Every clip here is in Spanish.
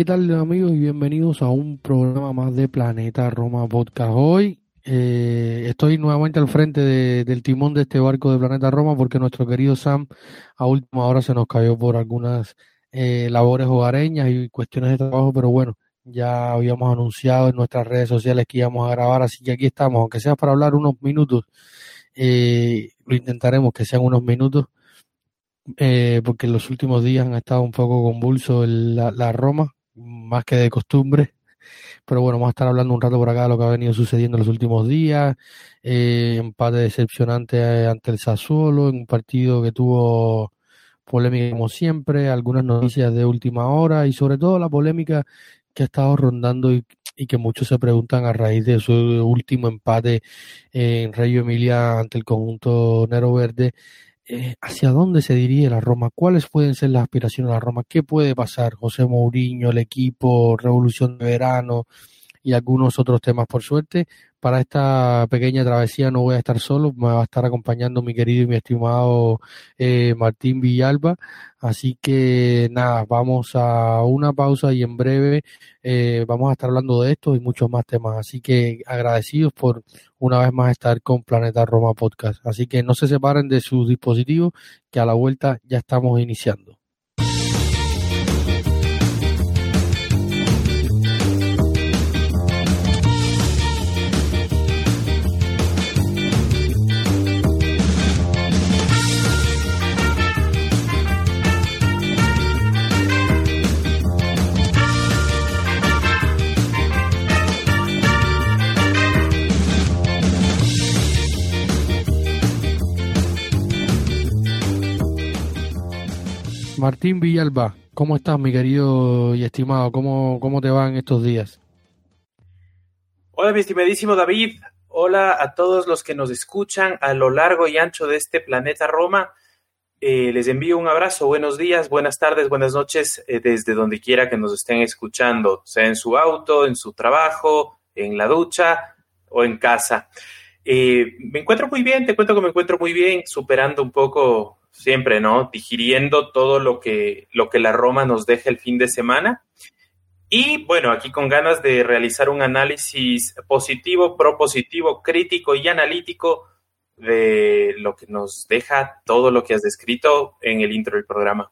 ¿Qué tal amigos? Y bienvenidos a un programa más de Planeta Roma Podcast. Hoy eh, estoy nuevamente al frente del timón de este barco de Planeta Roma porque nuestro querido Sam a última hora se nos cayó por algunas eh, labores hogareñas y cuestiones de trabajo, pero bueno, ya habíamos anunciado en nuestras redes sociales que íbamos a grabar, así que aquí estamos, aunque sea para hablar unos minutos, eh, lo intentaremos que sean unos minutos. porque en los últimos días han estado un poco convulso la, la Roma, más que de costumbre. Pero bueno, vamos a estar hablando un rato por acá de lo que ha venido sucediendo en los últimos días. Eh, empate decepcionante ante el Sassuolo, en un partido que tuvo polémica como siempre, algunas noticias de última hora y sobre todo la polémica que ha estado rondando y, que muchos se preguntan a raíz de su último empate en Reggio Emilia ante el conjunto Nero Verde eh, hacia dónde se dirige la Roma, cuáles pueden ser las aspiraciones de la Roma, qué puede pasar, José Mourinho, el equipo, revolución de verano y algunos otros temas por suerte. Para esta pequeña travesía no voy a estar solo, me va a estar acompañando mi querido y mi estimado eh, Martín Villalba. Así que nada, vamos a una pausa y en breve eh, vamos a estar hablando de esto y muchos más temas. Así que agradecidos por una vez más estar con Planeta Roma Podcast. Así que no se separen de sus dispositivos, que a la vuelta ya estamos iniciando. Martín Villalba, ¿cómo estás, mi querido y estimado? ¿Cómo, cómo te van estos días? Hola, mi estimadísimo David. Hola a todos los que nos escuchan a lo largo y ancho de este planeta Roma. Eh, les envío un abrazo, buenos días, buenas tardes, buenas noches, eh, desde donde quiera que nos estén escuchando, sea en su auto, en su trabajo, en la ducha o en casa. Eh, me encuentro muy bien, te cuento que me encuentro muy bien, superando un poco siempre, ¿no? Digiriendo todo lo que, lo que la Roma nos deja el fin de semana. Y bueno, aquí con ganas de realizar un análisis positivo, propositivo, crítico y analítico de lo que nos deja todo lo que has descrito en el intro del programa.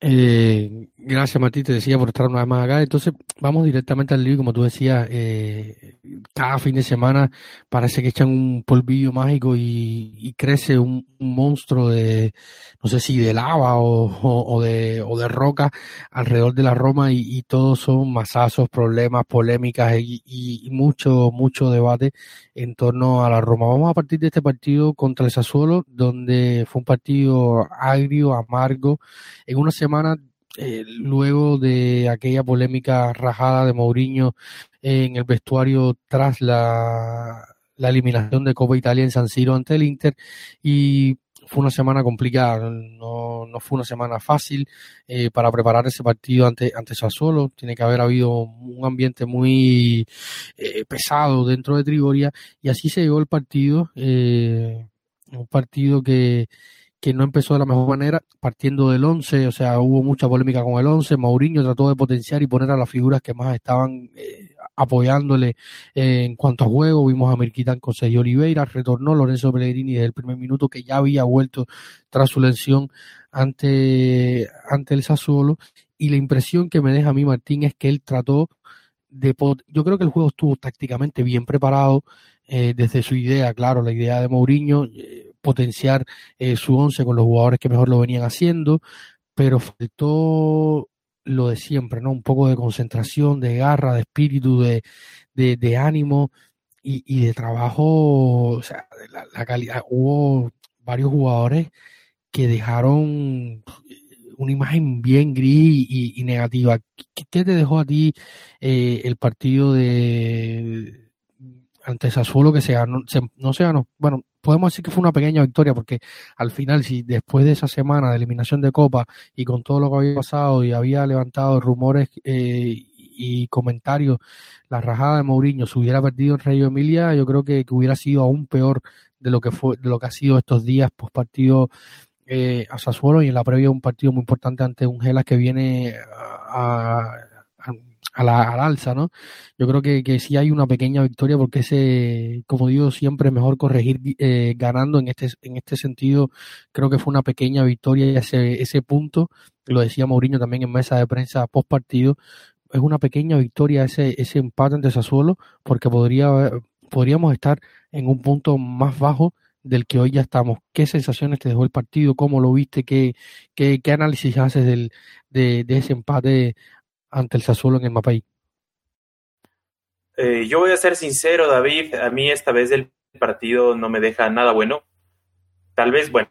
Eh, gracias, Martín, te decía por estar una vez más acá. Entonces, vamos directamente al lío, como tú decías, eh, cada fin de semana parece que echan un polvillo mágico y, crece un, monstruo de, no sé si de lava o, de, o de roca alrededor de la Roma y, todos son masazos, problemas, polémicas y, y, mucho, mucho debate en torno a la Roma. Vamos a partir de este partido contra el Sassuolo, donde fue un partido agrio, amargo, en una semana eh, luego de aquella polémica rajada de Mourinho en el vestuario tras la, eliminación de Copa Italia en San Siro ante el Inter y fue una semana complicada, no, no fue una semana fácil eh, para preparar ese partido ante, ante Sassuolo, tiene que haber habido un ambiente muy eh, pesado dentro de Trigoria y así se llegó el partido, un partido que, que no empezó de la mejor manera, partiendo del 11, o sea, hubo mucha polémica con el 11, Mourinho trató de potenciar y poner a las figuras que más estaban eh, apoyándole en cuanto a juego, vimos a Mirquitán con Sergio Oliveira, retornó Lorenzo Pellegrini desde el primer minuto que ya había vuelto tras su lesión ante, ante el Sassuolo, y la impresión que me deja a mí Martín es que él trató de, yo creo que el juego estuvo tácticamente bien preparado, eh, desde su idea, claro, la idea de Mourinho, eh, potenciar eh, su once con los jugadores que mejor lo venían haciendo, pero faltó lo de siempre, ¿no? Un poco de concentración, de garra, de espíritu, de, de, ánimo y, de trabajo, o sea, la, calidad. Hubo varios jugadores que dejaron una imagen bien gris y, negativa. ¿Qué, te dejó a ti eh, el partido de ante Sassuolo que se ganó, no se ganó, bueno, podemos decir que fue una pequeña victoria porque al final, si después de esa semana de eliminación de Copa y con todo lo que había pasado y había levantado rumores eh, y comentarios, la rajada de Mourinho se hubiera perdido en Reggio Emilia, yo creo que, hubiera sido aún peor de lo que fue, de lo que ha sido estos días post partido eh, a Sassuolo y en la previa un partido muy importante ante un Gelas que viene a la, al alza, ¿no? Yo creo que, que sí hay una pequeña victoria porque ese, como digo, siempre es mejor corregir eh, ganando en este, en este sentido. Creo que fue una pequeña victoria y ese, ese punto, lo decía Mourinho también en mesa de prensa post partido, es una pequeña victoria ese, ese empate ante Sassuolo porque podría, podríamos estar en un punto más bajo del que hoy ya estamos. ¿Qué sensaciones te dejó el partido? ¿Cómo lo viste? ¿Qué, qué, análisis haces del, de, de ese empate ante el Sassuolo en el Mapay? Eh, yo voy a ser sincero, David, a mí esta vez el partido no me deja nada bueno. Tal vez, bueno,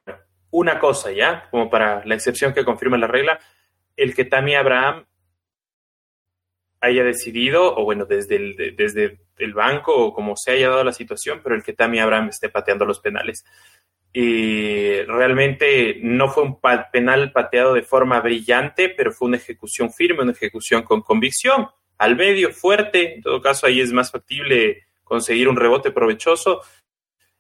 una cosa ya, como para la excepción que confirma la regla, el que Tammy Abraham haya decidido, o bueno, desde el, desde el banco o como se haya dado la situación, pero el que Tammy Abraham esté pateando los penales y realmente no fue un penal pateado de forma brillante, pero fue una ejecución firme, una ejecución con convicción, al medio, fuerte, en todo caso ahí es más factible conseguir un rebote provechoso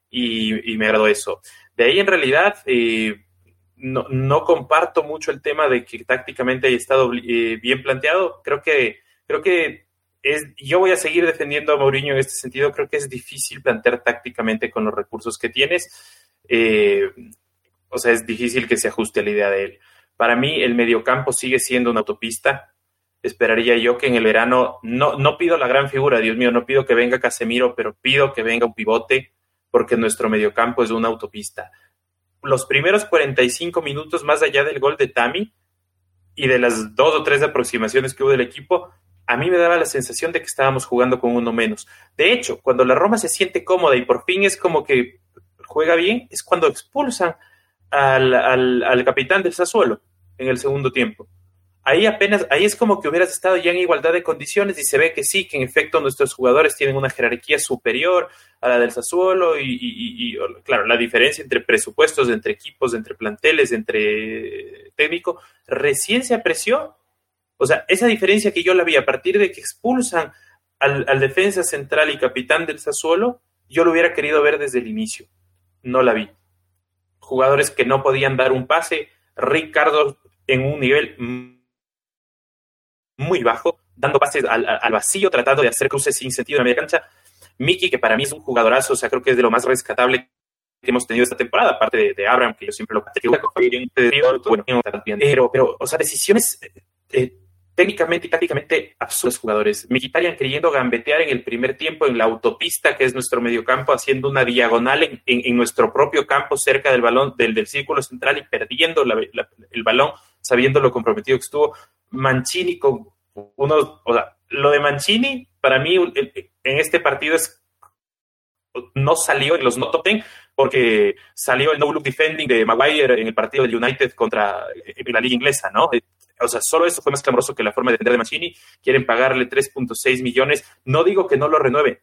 y, me agradó eso. De ahí en realidad eh, no, comparto mucho el tema de que tácticamente haya estado eh, bien planteado, creo que, creo que es, yo voy a seguir defendiendo a Mourinho en este sentido, creo que es difícil plantear tácticamente con los recursos que tienes eh, o sea, es difícil que se ajuste a la idea de él. Para mí, el mediocampo sigue siendo una autopista. Esperaría yo que en el verano, no, no pido la gran figura, Dios mío, no pido que venga Casemiro, pero pido que venga un pivote, porque nuestro mediocampo es una autopista. Los primeros 45 minutos, más allá del gol de Tami y de las dos o tres aproximaciones que hubo del equipo, a mí me daba la sensación de que estábamos jugando con uno menos. De hecho, cuando la Roma se siente cómoda y por fin es como que juega bien es cuando expulsan al, al, capitán del Sassuolo en el segundo tiempo. Ahí apenas, ahí es como que hubieras estado ya en igualdad de condiciones y se ve que sí, que en efecto nuestros jugadores tienen una jerarquía superior a la del Sassuolo y, y, claro, la diferencia entre presupuestos, entre equipos, entre planteles, entre técnico, recién se apreció. O sea, esa diferencia que yo la vi a partir de que expulsan al, al defensa central y capitán del Sassuolo, yo lo hubiera querido ver desde el inicio no la vi. Jugadores que no podían dar un pase, Ricardo en un nivel muy bajo, dando pases al, vacío, tratando de hacer cruces sin sentido en la media cancha. Miki, que para mí es un jugadorazo, o sea, creo que es de lo más rescatable que hemos tenido esta temporada, aparte de, Abraham, que yo siempre lo bueno, pero, pero, o sea, decisiones eh, técnicamente y tácticamente absurdos jugadores. Mkhitaryan queriendo gambetear en el primer tiempo en la autopista, que es nuestro mediocampo, haciendo una diagonal en, nuestro propio campo cerca del balón, del, del círculo central y perdiendo el balón, sabiendo lo comprometido que estuvo. Mancini con unos, o sea, lo de Mancini, para mí, en este partido es no salió en los no top porque salió el no look defending de Maguire en el partido del United contra la liga inglesa, ¿no? O sea, solo eso fue más clamoroso que la forma de defender de Mancini. Quieren pagarle 3.6 millones. No digo que no lo renueven,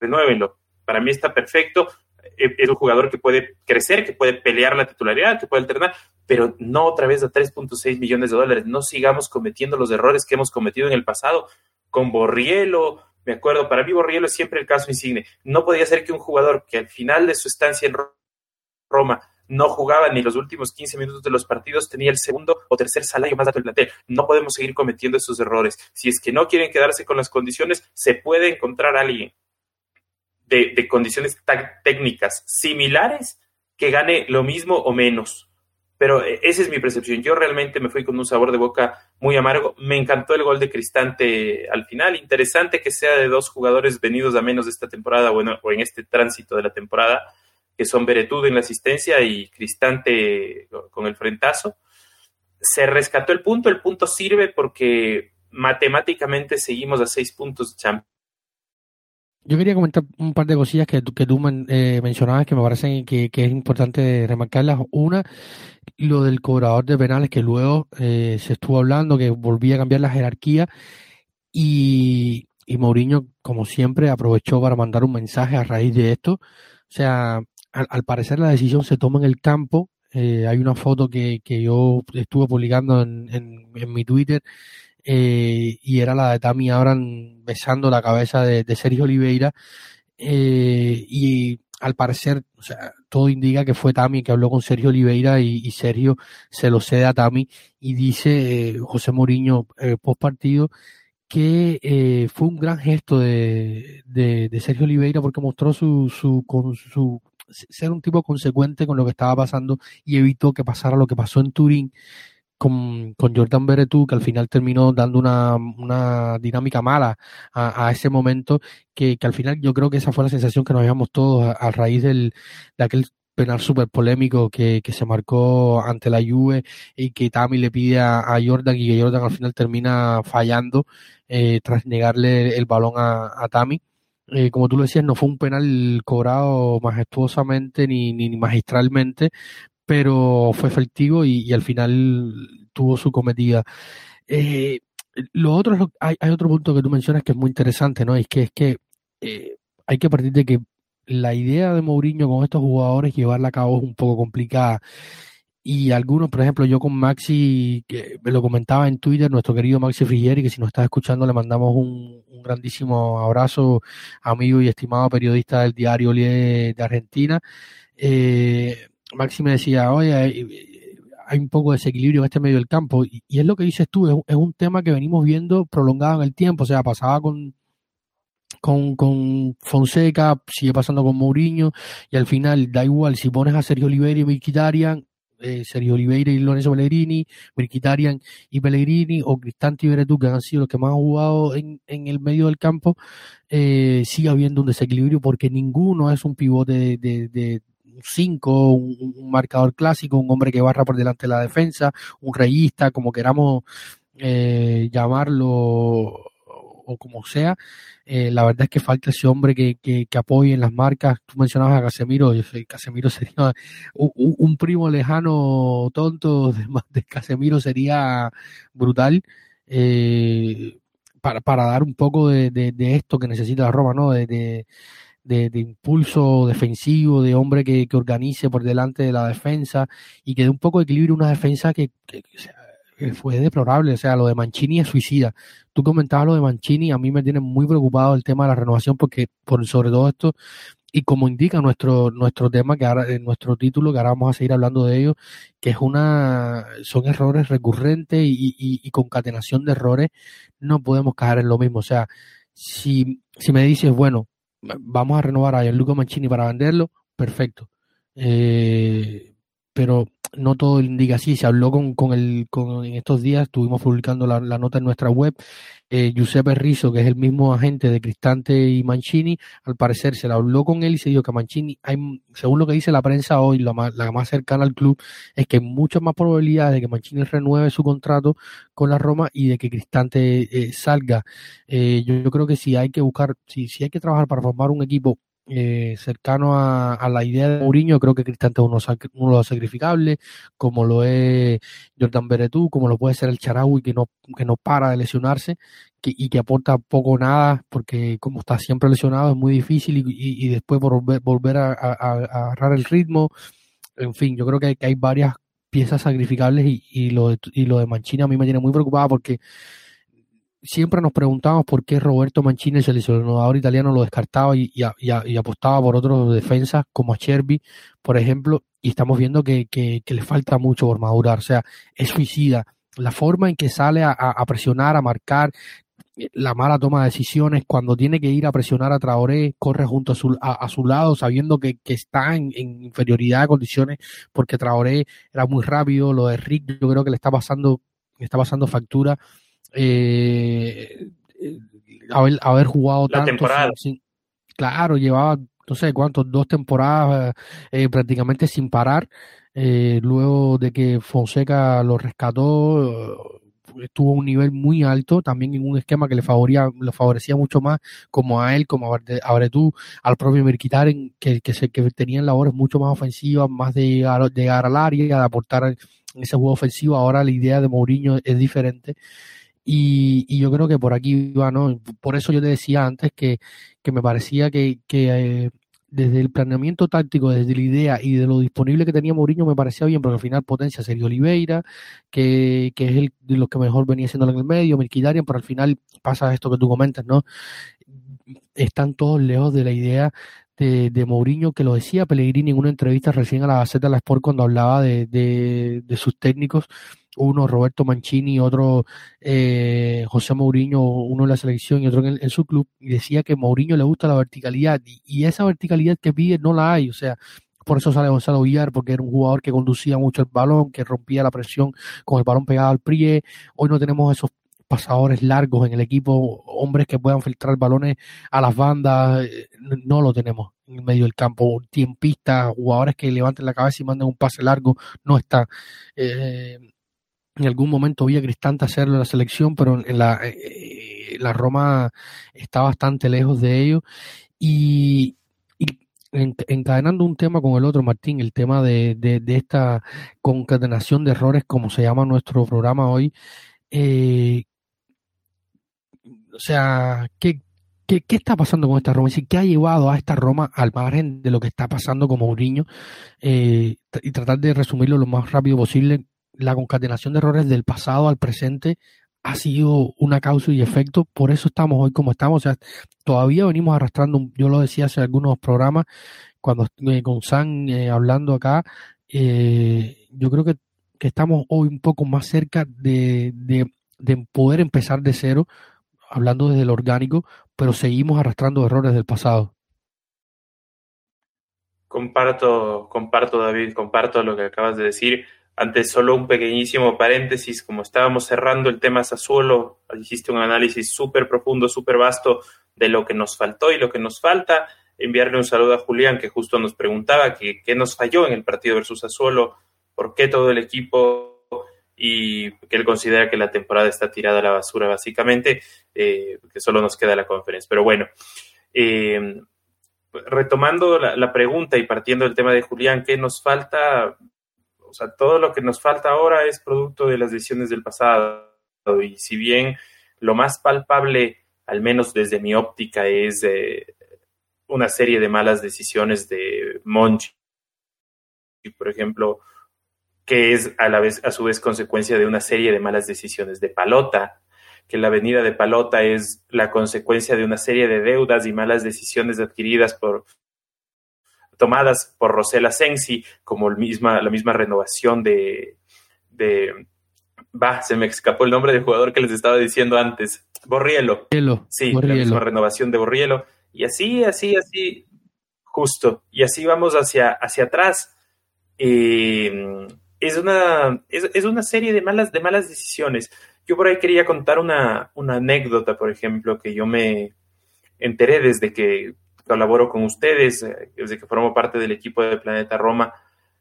renuévenlo. Para mí está perfecto. E, es un jugador que puede crecer, que puede pelear la titularidad, que puede alternar, pero no otra vez a 3.6 millones de dólares. No sigamos cometiendo los errores que hemos cometido en el pasado con Borrielo. Me acuerdo, para mí Borrielo es siempre el caso insigne. No podía ser que un jugador que al final de su estancia en Roma no jugaba ni los últimos 15 minutos de los partidos, tenía el segundo o tercer salario más alto del plantel. No podemos seguir cometiendo esos errores. Si es que no quieren quedarse con las condiciones, se puede encontrar alguien de, condiciones técnicas similares que gane lo mismo o menos. Pero eh, esa es mi percepción. Yo realmente me fui con un sabor de boca muy amargo. Me encantó el gol de Cristante al final. Interesante que sea de dos jugadores venidos a menos de esta temporada bueno, o en este tránsito de la temporada que son Beretudo en la asistencia y Cristante con el frentazo. se rescató el punto, el punto sirve porque matemáticamente seguimos a seis puntos de Champions. Yo quería comentar un par de cosillas que, que tú eh, mencionabas que me parecen que, es importante remarcarlas. Una, lo del cobrador de penales que luego eh, se estuvo hablando, que volvía a cambiar la jerarquía y, y Mourinho, como siempre, aprovechó para mandar un mensaje a raíz de esto. O sea, al, parecer la decisión se toma en el campo. Eh, hay una foto que, que yo estuve publicando en, en, mi Twitter eh, y era la de Tami Abran besando la cabeza de, Sergio Oliveira. Eh, y al parecer, todo indica que fue Tami que habló con Sergio Oliveira y, Sergio se lo cede a Tami y dice José Mourinho post partido que eh, fue un gran gesto de, de, Sergio Oliveira porque mostró su, su, con su ser un tipo consecuente con lo que estaba pasando y evitó que pasara lo que pasó en Turín con, con Jordan Beretú, que al final terminó dando una, una dinámica mala a, ese momento, que, que, al final yo creo que esa fue la sensación que nos llevamos todos a, raíz del, de aquel penal súper polémico que, que, se marcó ante la Juve y que Tami le pide a, a Jordan y que Jordan al final termina fallando eh, tras negarle el balón a, a Tami. Eh, como tú lo decías, no fue un penal cobrado majestuosamente ni, ni, magistralmente, pero fue efectivo y, al final tuvo su cometida. Eh, lo otro hay, hay, otro punto que tú mencionas que es muy interesante, ¿no? Es que es que eh, hay que partir de que la idea de Mourinho con estos jugadores llevarla a cabo es un poco complicada y algunos, por ejemplo, yo con Maxi, que me lo comentaba en Twitter, nuestro querido Maxi Frigieri, que si nos está escuchando le mandamos un, grandísimo abrazo, amigo y estimado periodista del diario de Argentina. Eh, Maxi me decía, oye, hay, un poco de desequilibrio en este medio del campo, y, es lo que dices tú, es, es, un tema que venimos viendo prolongado en el tiempo, o sea, pasaba con, con, con Fonseca, sigue pasando con Mourinho, y al final da igual si pones a Sergio Oliveira y Mkhitaryan eh, Sergio Oliveira y Lorenzo Pellegrini, Mirquitarian y Pellegrini, o Cristante y Beretú, que han sido los que más han jugado en, en el medio del campo, eh, sigue habiendo un desequilibrio porque ninguno es un pivote de, de, 5, un, marcador clásico, un hombre que barra por delante de la defensa, un reyista, como queramos eh, llamarlo o como sea. Eh, la verdad es que falta ese hombre que, que, que, apoye en las marcas. Tú mencionabas a Casemiro, yo sé, Casemiro sería un, primo lejano tonto de, Casemiro sería brutal. Eh, para, para dar un poco de, de, esto que necesita la Roma, ¿no? De, de, de, impulso defensivo, de hombre que, que, organice por delante de la defensa y que dé un poco de equilibrio una defensa que, que, fue deplorable. O sea, lo de Mancini es suicida. Tú comentabas lo de Mancini, a mí me tiene muy preocupado el tema de la renovación porque por sobre todo esto y como indica nuestro nuestro tema que ahora en nuestro título que ahora vamos a seguir hablando de ello que es una son errores recurrentes y, y, concatenación de errores no podemos caer en lo mismo o sea si si me dices bueno vamos a renovar a Gianluca Mancini para venderlo perfecto eh, pero no todo indica así. Se habló con, con el, con, en estos días, estuvimos publicando la, nota en nuestra web. Eh, Giuseppe Rizzo, que es el mismo agente de Cristante y Mancini, al parecer se le habló con él y se dijo que Mancini, hay, según lo que dice la prensa hoy, la más, la más cercana al club, es que hay muchas más probabilidades de que Mancini renueve su contrato con la Roma y de que Cristante eh, salga. Eh, yo, yo, creo que si hay que buscar, si, si hay que trabajar para formar un equipo eh, cercano a, la idea de Mourinho, creo que Cristante es uno, uno, de los sacrificables, como lo es Jordan Beretú, como lo puede ser el Charaui, que no, que no para de lesionarse que, y que aporta poco o nada, porque como está siempre lesionado es muy difícil y, y, después volver, volver a, agarrar el ritmo. En fin, yo creo que que hay varias piezas sacrificables y, y, lo de, y lo de Manchina a mí me tiene muy preocupada porque siempre nos preguntamos por qué Roberto Mancini, el seleccionador italiano, lo descartaba y, apostaba por otros defensas como a por ejemplo, y estamos viendo que, le falta mucho por madurar, o sea, es suicida. La forma en que sale a, presionar, a marcar, la mala toma de decisiones, cuando tiene que ir a presionar a Traoré, corre junto a su, a, su lado, sabiendo que, que está en, inferioridad de condiciones, porque Traoré era muy rápido, lo de Rick yo creo que le está pasando, le está pasando factura eh, haber, haber jugado la tanto. Temporada. claro, llevaba no sé cuántos, dos temporadas eh, prácticamente sin parar. Eh, luego de que Fonseca lo rescató, estuvo a un nivel muy alto, también en un esquema que le favorecía, le favorecía mucho más, como a él, como a Bretú, al propio Mirkitaren, que, que, se, que tenían labores mucho más ofensivas, más de llegar, de llegar al área, de aportar ese juego ofensivo. Ahora la idea de Mourinho es diferente. Y, y, yo creo que por aquí va, ¿no? Por eso yo te decía antes que, que me parecía que, que eh, desde el planeamiento táctico, desde la idea y de lo disponible que tenía Mourinho me parecía bien, porque al final potencia sería Oliveira, que, que es el de los que mejor venía siendo en el medio, Milquidarian, pero al final pasa esto que tú comentas, ¿no? Están todos lejos de la idea de, de Mourinho, que lo decía Pellegrini en una entrevista recién a la Gaceta de la Sport cuando hablaba de, de, de sus técnicos, uno Roberto Mancini, otro eh, José Mourinho, uno en la selección y otro en, su club, y decía que Mourinho le gusta la verticalidad y, esa verticalidad que pide no la hay, o sea, por eso sale Gonzalo Villar, porque era un jugador que conducía mucho el balón, que rompía la presión con el balón pegado al prie. Hoy no tenemos esos pasadores largos en el equipo, hombres que puedan filtrar balones a las bandas, eh, no lo tenemos en medio del campo. Tiempistas, jugadores que levanten la cabeza y manden un pase largo, no está. Eh, en algún momento vi a Cristante hacerlo en la selección, pero en la, eh, la Roma está bastante lejos de ello. Y, encadenando un tema con el otro, Martín, el tema de, de, esta concatenación de errores, como se llama nuestro programa hoy, eh, o sea, ¿qué, ¿Qué, ¿qué, está pasando con esta Roma? Es decir, ¿qué ha llevado a esta Roma al margen de lo que está pasando con Mourinho? Eh, y tratar de resumirlo lo más rápido posible la concatenación de errores del pasado al presente ha sido una causa y efecto, por eso estamos hoy como estamos, o sea, todavía venimos arrastrando, yo lo decía hace algunos programas, cuando eh, con San eh, hablando acá, eh, yo creo que, que, estamos hoy un poco más cerca de, de, de poder empezar de cero, hablando desde el orgánico, pero seguimos arrastrando errores del pasado. Comparto, comparto David, comparto lo que acabas de decir antes, solo un pequeñísimo paréntesis, como estábamos cerrando el tema Sassuolo, hiciste un análisis súper profundo, súper vasto de lo que nos faltó y lo que nos falta. Enviarle un saludo a Julián, que justo nos preguntaba qué nos falló en el partido versus Sassuolo, por qué todo el equipo y que él considera que la temporada está tirada a la basura, básicamente, eh, que solo nos queda la conferencia. Pero bueno, eh, retomando la, la, pregunta y partiendo del tema de Julián, ¿qué nos falta? O sea, todo lo que nos falta ahora es producto de las decisiones del pasado. Y si bien lo más palpable, al menos desde mi óptica, es eh, una serie de malas decisiones de Monchi, por ejemplo, que es a la vez, a su vez, consecuencia de una serie de malas decisiones de Palota, que la venida de Palota es la consecuencia de una serie de deudas y malas decisiones adquiridas por tomadas por Rosela Sensi, como el misma, la misma renovación de, de va, se me escapó el nombre del jugador que les estaba diciendo antes, Borrielo. Sí, la misma renovación de Borrielo. Y así, así, así, justo. Y así vamos hacia, hacia atrás. Eh, es, una, es, es, una serie de malas, de malas decisiones. Yo por ahí quería contar una, una anécdota, por ejemplo, que yo me enteré desde que colaboro con ustedes, eh, desde que formo parte del equipo de Planeta Roma,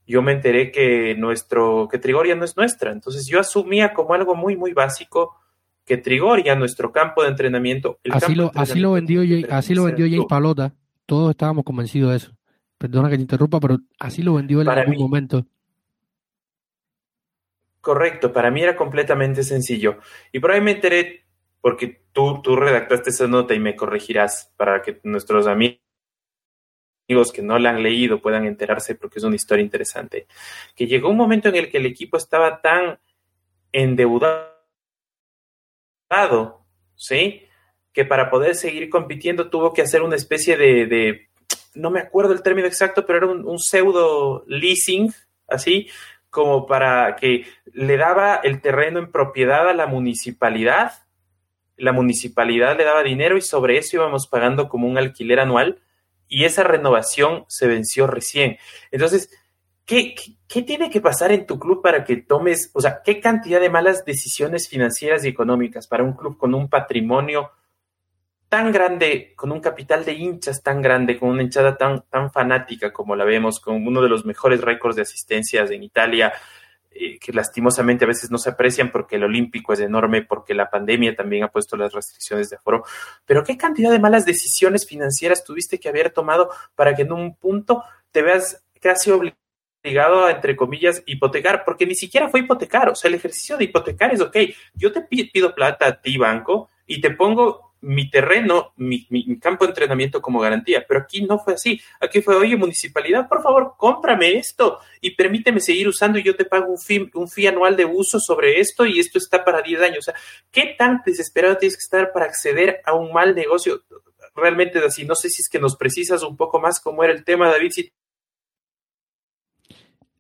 yo me enteré que nuestro, que Trigoria no es nuestra. Entonces yo asumía como algo muy, muy básico que Trigoria, nuestro campo de entrenamiento. así, lo, así lo vendió así lo vendió Jay Palota. Todos estábamos convencidos de eso. Perdona que te interrumpa, pero así lo vendió él en algún momento. Correcto, para mí era completamente sencillo. Y por ahí me enteré porque tú, tú redactaste esa nota y me corregirás para que nuestros amigos que no la han leído puedan enterarse porque es una historia interesante. Que llegó un momento en el que el equipo estaba tan endeudado, ¿sí? Que para poder seguir compitiendo tuvo que hacer una especie de, de no me acuerdo el término exacto, pero era un, un pseudo leasing, así, como para que le daba el terreno en propiedad a la municipalidad la municipalidad le daba dinero y sobre eso íbamos pagando como un alquiler anual y esa renovación se venció recién. Entonces, ¿qué, qué, tiene que pasar en tu club para que tomes, o sea, qué cantidad de malas decisiones financieras y económicas para un club con un patrimonio tan grande, con un capital de hinchas tan grande, con una hinchada tan, tan fanática como la vemos, con uno de los mejores récords de asistencias en Italia, eh, que lastimosamente a veces no se aprecian porque el olímpico es enorme, porque la pandemia también ha puesto las restricciones de aforo. Pero qué cantidad de malas decisiones financieras tuviste que haber tomado para que en un punto te veas casi obligado a, entre comillas, hipotecar, porque ni siquiera fue hipotecar, o sea, el ejercicio de hipotecar es, ok, yo te pido plata a ti, banco, y te pongo mi terreno, mi, campo de entrenamiento como garantía, pero aquí no fue así. Aquí fue, oye, municipalidad, por favor, cómprame esto y permíteme seguir usando y yo te pago un fee, un fee anual de uso sobre esto y esto está para 10 años. O sea, ¿qué tan desesperado tienes que estar para acceder a un mal negocio? Realmente así, no sé si es que nos precisas un poco más cómo era el tema, David.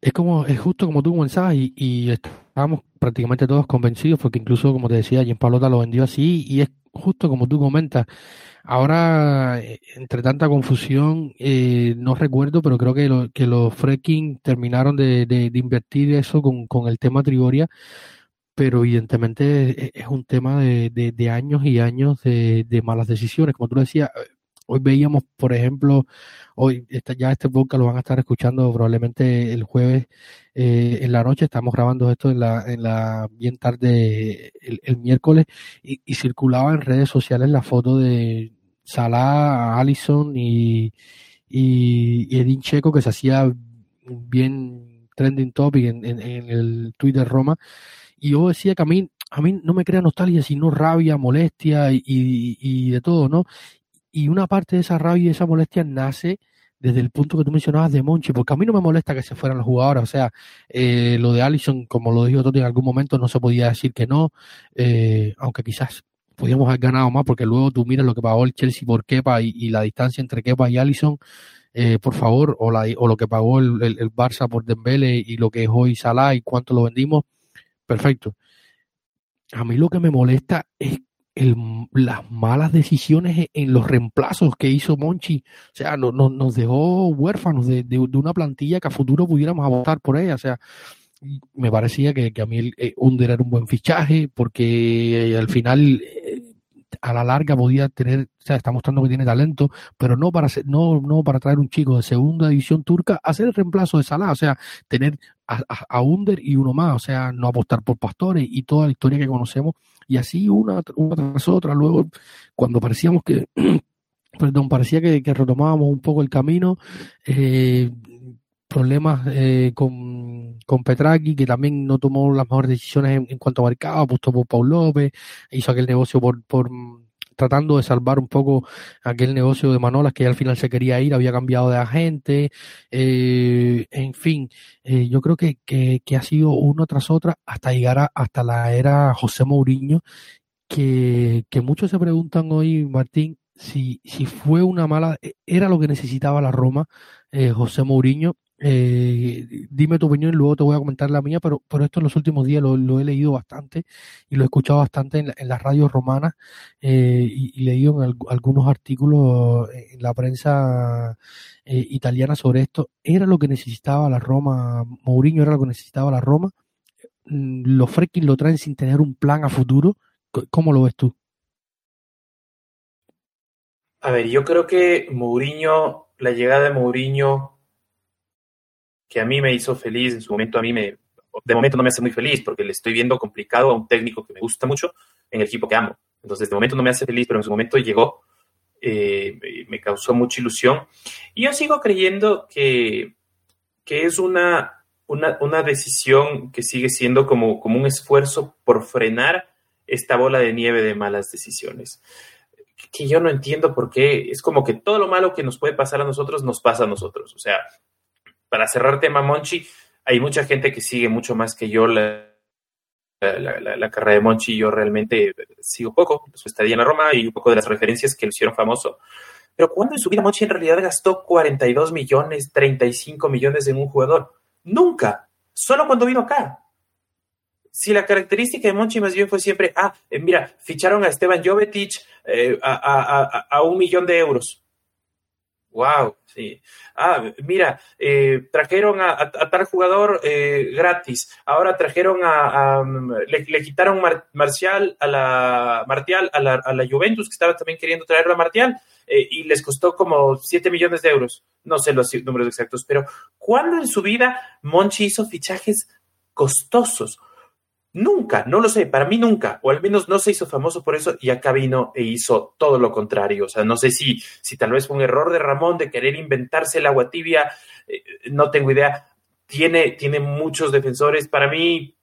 Es como, es justo como tú comenzabas y, y estábamos prácticamente todos convencidos, porque incluso, como te decía, Jim Palota lo vendió así y es justo como tú comentas, ahora, eh, entre tanta confusión, eh, no recuerdo, pero creo que, lo, que los fracking terminaron de, de, invertir eso con, el tema Trigoria, pero evidentemente e, es, un tema de, de, años y años de, malas decisiones. Como tú decías, hoy veíamos, por ejemplo, hoy ya este podcast lo van a estar escuchando probablemente el jueves eh, en la noche, estamos grabando esto en la, en la bien tarde el, miércoles y, circulaba en redes sociales la foto de Salah, Allison y, y, Edin Checo que se hacía bien trending topic en, en, el Twitter Roma y yo decía que a mí, a mí no me crea nostalgia, sino rabia, molestia y, y de todo, ¿no? Y una parte de esa rabia y esa molestia nace desde el punto que tú mencionabas de Monchi, porque a mí no me molesta que se fueran los jugadores, o sea, eh, lo de Allison, como lo dijo Totti en algún momento, no se podía decir que no, eh, aunque quizás podíamos haber ganado más, porque luego tú miras lo que pagó el Chelsea por Kepa y, la distancia entre Kepa y Allison, eh, por favor, o, lo que pagó el, el, el, Barça por Dembele y lo que es hoy Salah y cuánto lo vendimos, perfecto. A mí lo que me molesta es el, las malas decisiones e, en los reemplazos que hizo Monchi. O sea, no, nos dejó huérfanos de, una plantilla que a futuro pudiéramos votar por ella. O sea, me parecía que, a mí el, eh, Under era un buen fichaje porque al final eh, a la larga podía tener, o sea, está mostrando que tiene talento, pero no para no, no para traer un chico de segunda división turca a hacer el reemplazo de Salah, o sea, tener a, a, Under y uno más, o sea, no apostar por pastores y toda la historia que conocemos y así una, una tras otra. Luego, cuando parecíamos que, perdón, parecía que, retomábamos un poco el camino, eh, problemas eh, con, con Petraki, que también no tomó las mejores decisiones en, cuanto a mercado, apostó por Paul López, hizo aquel negocio por, por tratando de salvar un poco aquel negocio de Manolas que al final se quería ir, había cambiado de agente, eh, en fin, eh, yo creo que, que, ha sido uno tras otra hasta llegar a, hasta la era José Mourinho, que, que muchos se preguntan hoy, Martín, si, si fue una mala, era lo que necesitaba la Roma, eh, José Mourinho, eh, dime tu opinión y luego te voy a comentar la mía, pero, pero esto en los últimos días lo, he leído bastante y lo he escuchado bastante en, en las radios romanas eh, y, y, leído en algunos artículos en la prensa eh, italiana sobre esto. ¿Era lo que necesitaba la Roma? ¿Mourinho era lo que necesitaba la Roma? Mm, ¿Los Freaking lo traen sin tener un plan a futuro? ¿Cómo lo ves tú? A ver, yo creo que Mourinho, la llegada de Mourinho que a mí me hizo feliz, en su momento a mí me, de momento no me hace muy feliz porque le estoy viendo complicado a un técnico que me gusta mucho en el equipo que amo. Entonces, de momento no me hace feliz, pero en su momento llegó, eh, me causó mucha ilusión. Y yo sigo creyendo que, que es una, una, una, decisión que sigue siendo como, como un esfuerzo por frenar esta bola de nieve de malas decisiones. Que yo no entiendo por qué es como que todo lo malo que nos puede pasar a nosotros nos pasa a nosotros. O sea, para cerrar tema Monchi, hay mucha gente que sigue mucho más que yo la, carrera de Monchi. Yo realmente sigo poco, su estadía en la Roma y un poco de las referencias que lo hicieron famoso. Pero ¿cuándo en su vida Monchi en realidad gastó 42 millones, 35 millones en un jugador? Nunca. Solo cuando vino acá. Si la característica de Monchi más bien fue siempre, ah, eh, mira, ficharon a Esteban Jovetic eh, a, un millón de euros Wow, sí. Ah, mira, eh, trajeron a, tal jugador eh, gratis. Ahora trajeron a, le, quitaron Marcial a la Martial a la, a la, Juventus que estaba también queriendo traerlo a Martial eh, y les costó como 7 millones de euros. No sé los números exactos, pero ¿cuándo en su vida Monchi hizo fichajes costosos? Nunca, no lo sé, para mí nunca, o al menos no se hizo famoso por eso y acá vino e hizo todo lo contrario. O sea, no sé si, si tal vez fue un error de Ramón de querer inventarse el agua tibia, eh, no tengo idea. Tiene, tiene muchos defensores, para mí,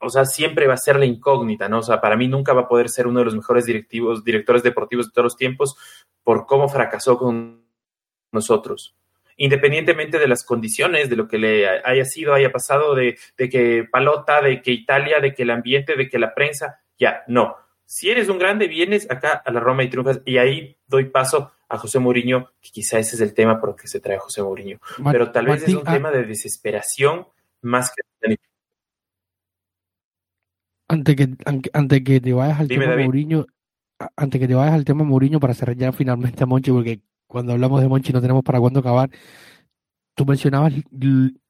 o sea, siempre va a ser la incógnita, ¿no? O sea, para mí nunca va a poder ser uno de los mejores directivos, directores deportivos de todos los tiempos por cómo fracasó con nosotros independientemente de las condiciones, de lo que le haya sido, haya pasado, de, que Palota, de que Italia, de que el ambiente, de que la prensa, ya, no. Si eres un grande, vienes acá a la Roma y triunfas, y ahí doy paso a José Mourinho, que quizá ese es el tema por el que se trae José Mourinho. Pero tal vez es un ah, tema de desesperación más que antes que, antes que te vayas al tema Mourinho, antes que te vayas al tema Mourinho para cerrar ya finalmente a Monchi, porque cuando hablamos de Monchi no tenemos para cuándo acabar. Tú mencionabas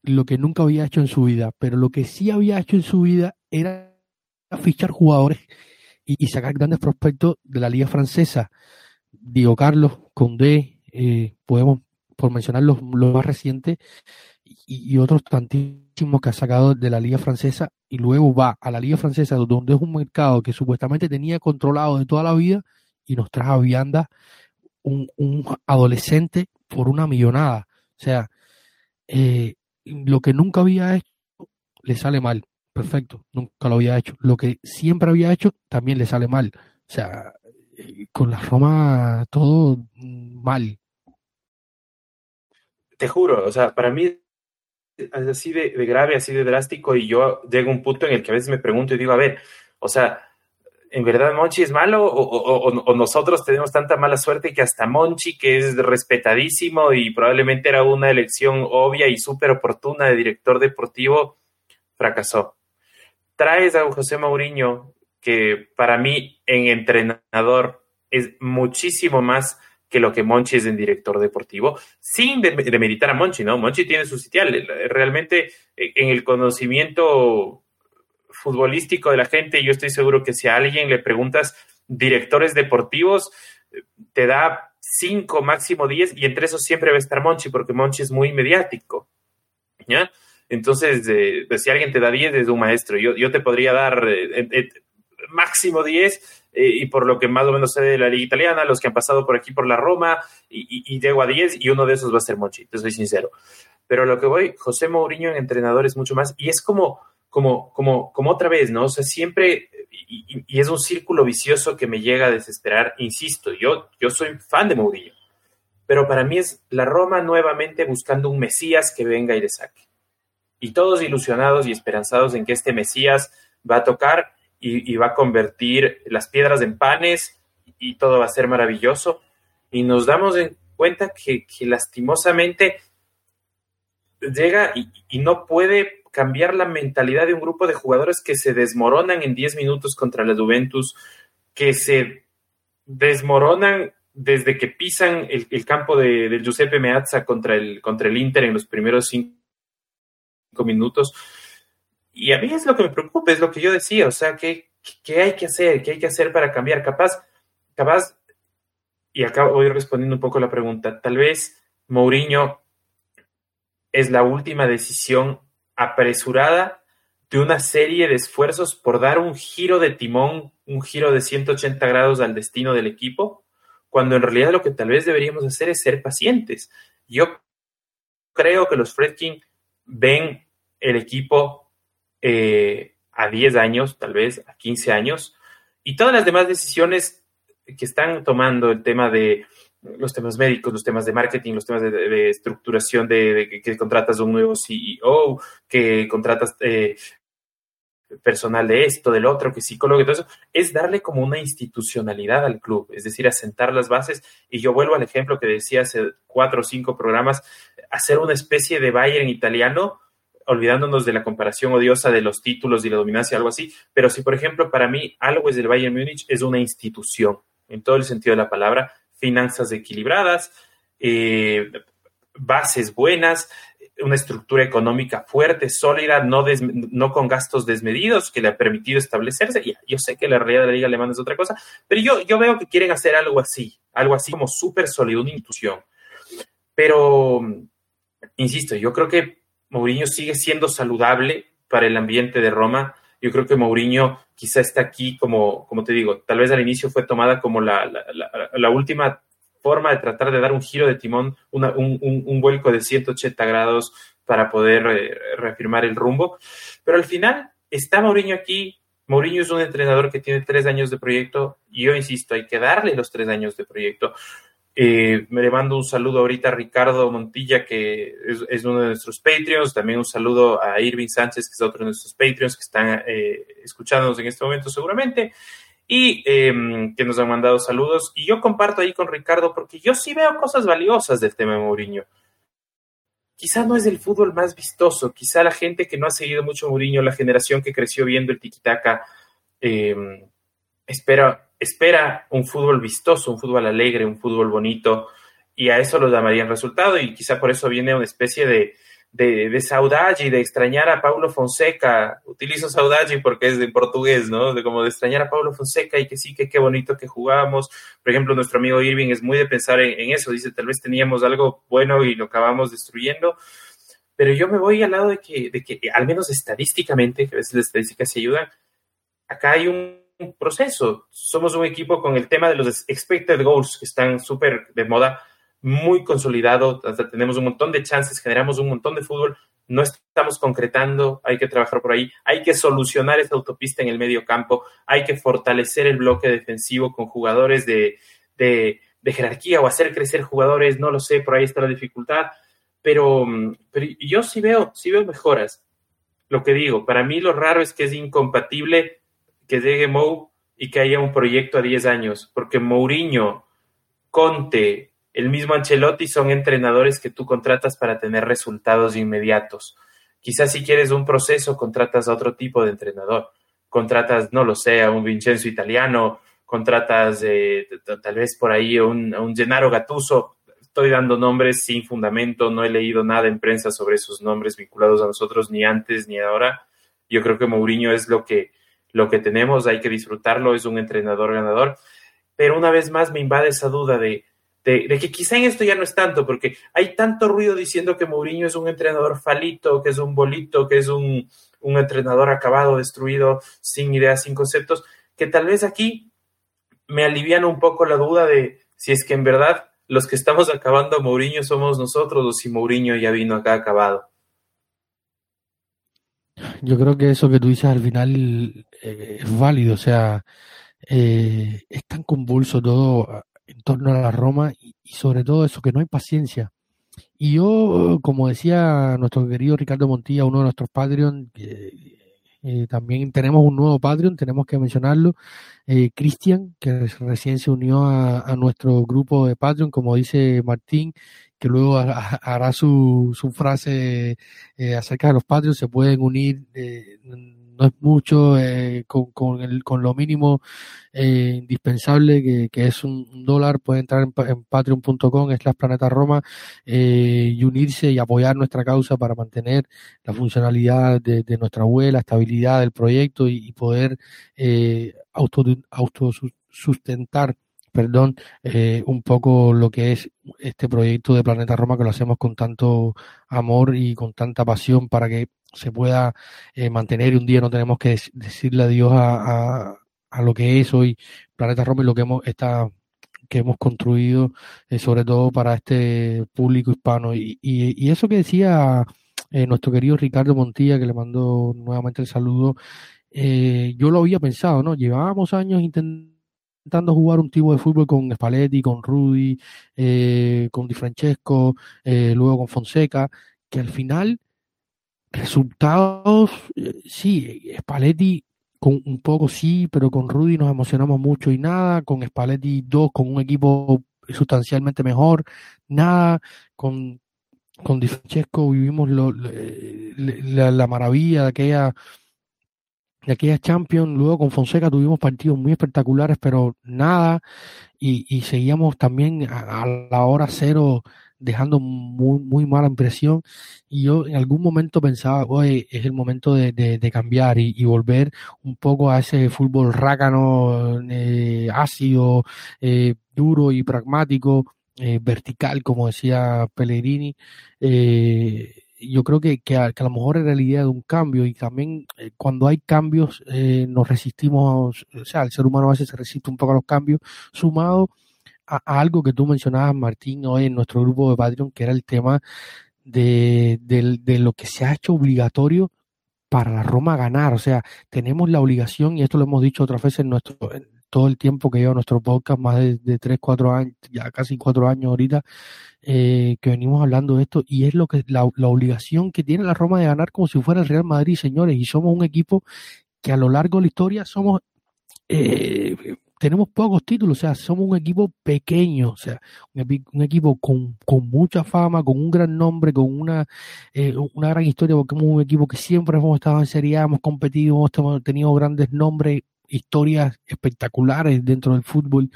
lo que nunca había hecho en su vida, pero lo que sí había hecho en su vida era fichar jugadores y, sacar grandes prospectos de la liga francesa. Diego Carlos, Condé, eh, podemos, por mencionar los, más recientes, y, otros tantísimos que ha sacado de la liga francesa, y luego va a la liga francesa, donde es un mercado que supuestamente tenía controlado de toda la vida, y nos trae a vianda un, un adolescente por una millonada. O sea, eh, lo que nunca había hecho le sale mal. Perfecto, nunca lo había hecho. Lo que siempre había hecho también le sale mal. O sea, eh, con la Roma todo mal. Te juro, o sea, para mí así de, de grave, así de drástico y yo llego a un punto en el que a veces me pregunto y digo, a ver, o sea, ¿en verdad Monchi es malo o, nosotros tenemos tanta mala suerte que hasta Monchi, que es respetadísimo y probablemente era una elección obvia y súper oportuna de director deportivo, fracasó? Traes a José Mourinho, que para mí en entrenador es muchísimo más que lo que Monchi es en director deportivo, sin demeritar a Monchi, ¿no? Monchi tiene su sitial, realmente en el conocimiento futbolístico de la gente, yo estoy seguro que si a alguien le preguntas directores deportivos, te da cinco, máximo diez, y entre esos siempre va a estar Monchi, porque Monchi es muy mediático. ¿Ya? Entonces, si alguien te da diez, es un maestro. Yo, yo te podría dar eh, máximo diez, eh, y por lo que más o menos sé de la liga italiana, los que han pasado por aquí por la Roma, y, llego a diez, y uno de esos va a ser Monchi, te soy sincero. Pero lo que voy, José Mourinho en entrenador es mucho más, y es como como, como, como otra vez, ¿no? O sea, siempre, y, es un círculo vicioso que me llega a desesperar, insisto, yo, yo soy fan de Mourinho, pero para mí es la Roma nuevamente buscando un Mesías que venga y le saque. Y todos ilusionados y esperanzados en que este Mesías va a tocar y, va a convertir las piedras en panes y todo va a ser maravilloso. Y nos damos en cuenta que, lastimosamente llega y no puede cambiar la mentalidad de un grupo de jugadores que se desmoronan en 10 minutos contra la Juventus, que se desmoronan desde que pisan el, campo de, del Giuseppe Meazza contra el, contra el Inter en los primeros 5 minutos. Y a mí es lo que me preocupa, es lo que yo decía, o sea, ¿qué, qué hay que hacer? ¿Qué hay que hacer para cambiar? Capaz, capaz, y acá voy respondiendo un poco la pregunta, tal vez Mourinho es la última decisión apresurada de una serie de esfuerzos por dar un giro de timón, un giro de 180 grados al destino del equipo, cuando en realidad lo que tal vez deberíamos hacer es ser pacientes. Yo creo que los Fredkin ven el equipo eh, a 10 años, tal vez a 15 años, y todas las demás decisiones que están tomando el tema de los temas médicos, los temas de marketing, los temas de, estructuración de, que contratas un nuevo CEO, que contratas eh, personal de esto, del otro, que psicólogo y todo eso, es darle como una institucionalidad al club, es decir, asentar las bases. Y yo vuelvo al ejemplo que decía hace cuatro o cinco programas, hacer una especie de Bayern italiano, olvidándonos de la comparación odiosa de los títulos y la dominancia, algo así. Pero si, por ejemplo, para mí algo es del Bayern Múnich, es una institución, en todo el sentido de la palabra, finanzas equilibradas, eh, bases buenas, una estructura económica fuerte, sólida, no, con gastos desmedidos que le ha permitido establecerse. yo sé que la realidad de la liga alemana es otra cosa, pero yo, yo veo que quieren hacer algo así, algo así como súper sólido, una intuición. Pero, insisto, yo creo que Mourinho sigue siendo saludable para el ambiente de Roma. Yo creo que Mourinho quizá está aquí como, como te digo, tal vez al inicio fue tomada como la, la última forma de tratar de dar un giro de timón, un, vuelco de 180 grados para poder eh, reafirmar el rumbo. Pero al final está Mourinho aquí. Mourinho es un entrenador que tiene tres años de proyecto y yo insisto, hay que darle los tres años de proyecto. Eh, me le mando un saludo ahorita a Ricardo Montilla, que es, uno de nuestros Patreons. También un saludo a Irving Sánchez, que es otro de nuestros Patreons, que están eh, escuchándonos en este momento seguramente y em, que nos han mandado saludos. Y yo comparto ahí con Ricardo porque yo sí veo cosas valiosas del tema de Mourinho. Quizá no es el fútbol más vistoso, quizá la gente que no ha seguido mucho Mourinho, la generación que creció viendo el tiquitaca, eh, espera, espera un fútbol vistoso, un fútbol alegre, un fútbol bonito, y a eso lo llamarían resultado, y quizá por eso viene una especie de, de, de saudade, de extrañar a Paulo Fonseca. Utilizo saudade porque es de portugués, ¿no? De como de extrañar a Paulo Fonseca y que sí, que qué bonito que jugamos. Por ejemplo, nuestro amigo Irving es muy de pensar en, eso. Dice, tal vez teníamos algo bueno y lo acabamos destruyendo. Pero yo me voy al lado de que, de que al menos estadísticamente, que a veces las estadísticas se ayudan, acá hay un proceso. Somos un equipo con el tema de los expected goals que están súper de moda muy consolidado, tenemos un montón de chances, generamos un montón de fútbol, no estamos concretando, hay que trabajar por ahí, hay que solucionar esa autopista en el medio campo, hay que fortalecer el bloque defensivo con jugadores de, de, jerarquía o hacer crecer jugadores, no lo sé, por ahí está la dificultad, pero, pero yo sí veo, sí veo mejoras. Lo que digo, para mí lo raro es que es incompatible que llegue Mou y que haya un proyecto a 10 años, porque Mourinho, Conte, el mismo Ancelotti son entrenadores que tú contratas para tener resultados inmediatos. Quizás si quieres un proceso, contratas a otro tipo de entrenador. Contratas, no lo sé, a un Vincenzo italiano, contratas eh, tal vez por ahí a un, un Gennaro Gattuso. Estoy dando nombres sin fundamento, no he leído nada en prensa sobre esos nombres vinculados a nosotros, ni antes ni ahora. Yo creo que Mourinho es lo que, lo que tenemos, hay que disfrutarlo, es un entrenador ganador. Pero una vez más me invade esa duda de, de, que quizá en esto ya no es tanto, porque hay tanto ruido diciendo que Mourinho es un entrenador falito, que es un bolito, que es un, entrenador acabado, destruido, sin ideas, sin conceptos, que tal vez aquí me alivian un poco la duda de si es que en verdad los que estamos acabando a Mourinho somos nosotros o si Mourinho ya vino acá acabado. Yo creo que eso que tú dices al final eh, es válido, o sea, eh, es tan convulso todo en torno a la Roma y, sobre todo eso, que no hay paciencia. Y yo, como decía nuestro querido Ricardo Montilla, uno de nuestros Patreon, eh, también tenemos un nuevo Patreon, tenemos que mencionarlo, eh, Cristian, que recién se unió a, nuestro grupo de Patreon, como dice Martín, que luego hará su, su frase eh, acerca de los Patreons, se pueden unir no es mucho, eh, con, con, el, con lo mínimo eh, indispensable que, que, es un, dólar, puede entrar en, en patreon.com, es las Planeta Roma, eh, y unirse y apoyar nuestra causa para mantener la funcionalidad de, nuestra web, la estabilidad del proyecto y, poder eh, auto, autosustentar perdón, eh, un poco lo que es este proyecto de Planeta Roma que lo hacemos con tanto amor y con tanta pasión para que se pueda eh, mantener y un día no tenemos que decirle adiós a, a, lo que es hoy Planeta Roma y lo que hemos está, que hemos construido eh, sobre todo para este público hispano. Y, y, eso que decía nuestro querido Ricardo Montilla que le mandó nuevamente el saludo yo lo había pensado no llevábamos años intentando intentando jugar un tipo de fútbol con Spalletti, con Rudy, eh, con Di Francesco, eh, luego con Fonseca, que al final resultados, eh, sí, Spalletti con un poco sí, pero con Rudy nos emocionamos mucho y nada, con Spalletti 2, con un equipo sustancialmente mejor, nada, con, con Di Francesco vivimos lo, la, la maravilla de aquella de aquella Champions. Luego con Fonseca tuvimos partidos muy espectaculares, pero nada. Y, y seguíamos también a, la hora cero dejando muy, muy mala impresión. Y yo en algún momento pensaba, oye, es el momento de, de, cambiar y, y, volver un poco a ese fútbol rácano, eh, ácido, eh, duro y pragmático, eh, vertical, como decía Pellegrini. Eh, yo creo que, que, a, lo mejor era la idea de un cambio y también eh, cuando hay cambios eh, nos resistimos, o sea, el ser humano a veces se resiste un poco a los cambios, sumado a, algo que tú mencionabas, Martín, hoy en nuestro grupo de Patreon, que era el tema de, de, lo que se ha hecho obligatorio para la Roma ganar. O sea, tenemos la obligación, y esto lo hemos dicho otras veces en nuestro, todo el tiempo que lleva nuestro podcast, más de, de 3, 4 años, ya casi 4 años ahorita, eh, que venimos hablando de esto, y es lo que la, obligación que tiene la Roma de ganar como si fuera el Real Madrid, señores, y somos un equipo que a lo largo de la historia somos eh, tenemos pocos títulos, o sea, somos un equipo pequeño, o sea, un, equipo con, con, mucha fama, con un gran nombre, con una, eh, una gran historia, porque somos un equipo que siempre hemos estado en Serie hemos competido, hemos tenido grandes nombres, historias espectaculares dentro del fútbol.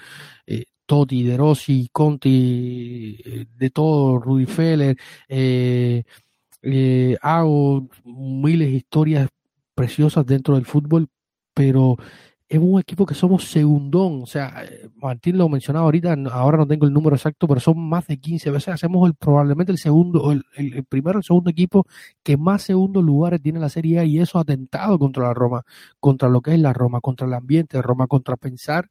Eh, Totti, De Rossi, Conti, eh, de todo, Rudy Feller, eh, eh, hago miles de historias preciosas dentro del fútbol, pero es un equipo que somos segundón, o sea, eh, Martín lo mencionaba ahorita, ahora no tengo el número exacto, pero son más de 15 veces, hacemos el, probablemente el segundo, el, el, primero o el segundo equipo que más segundos lugares tiene la Serie A y eso ha atentado contra la Roma, contra lo que es la Roma, contra el ambiente de Roma, contra pensar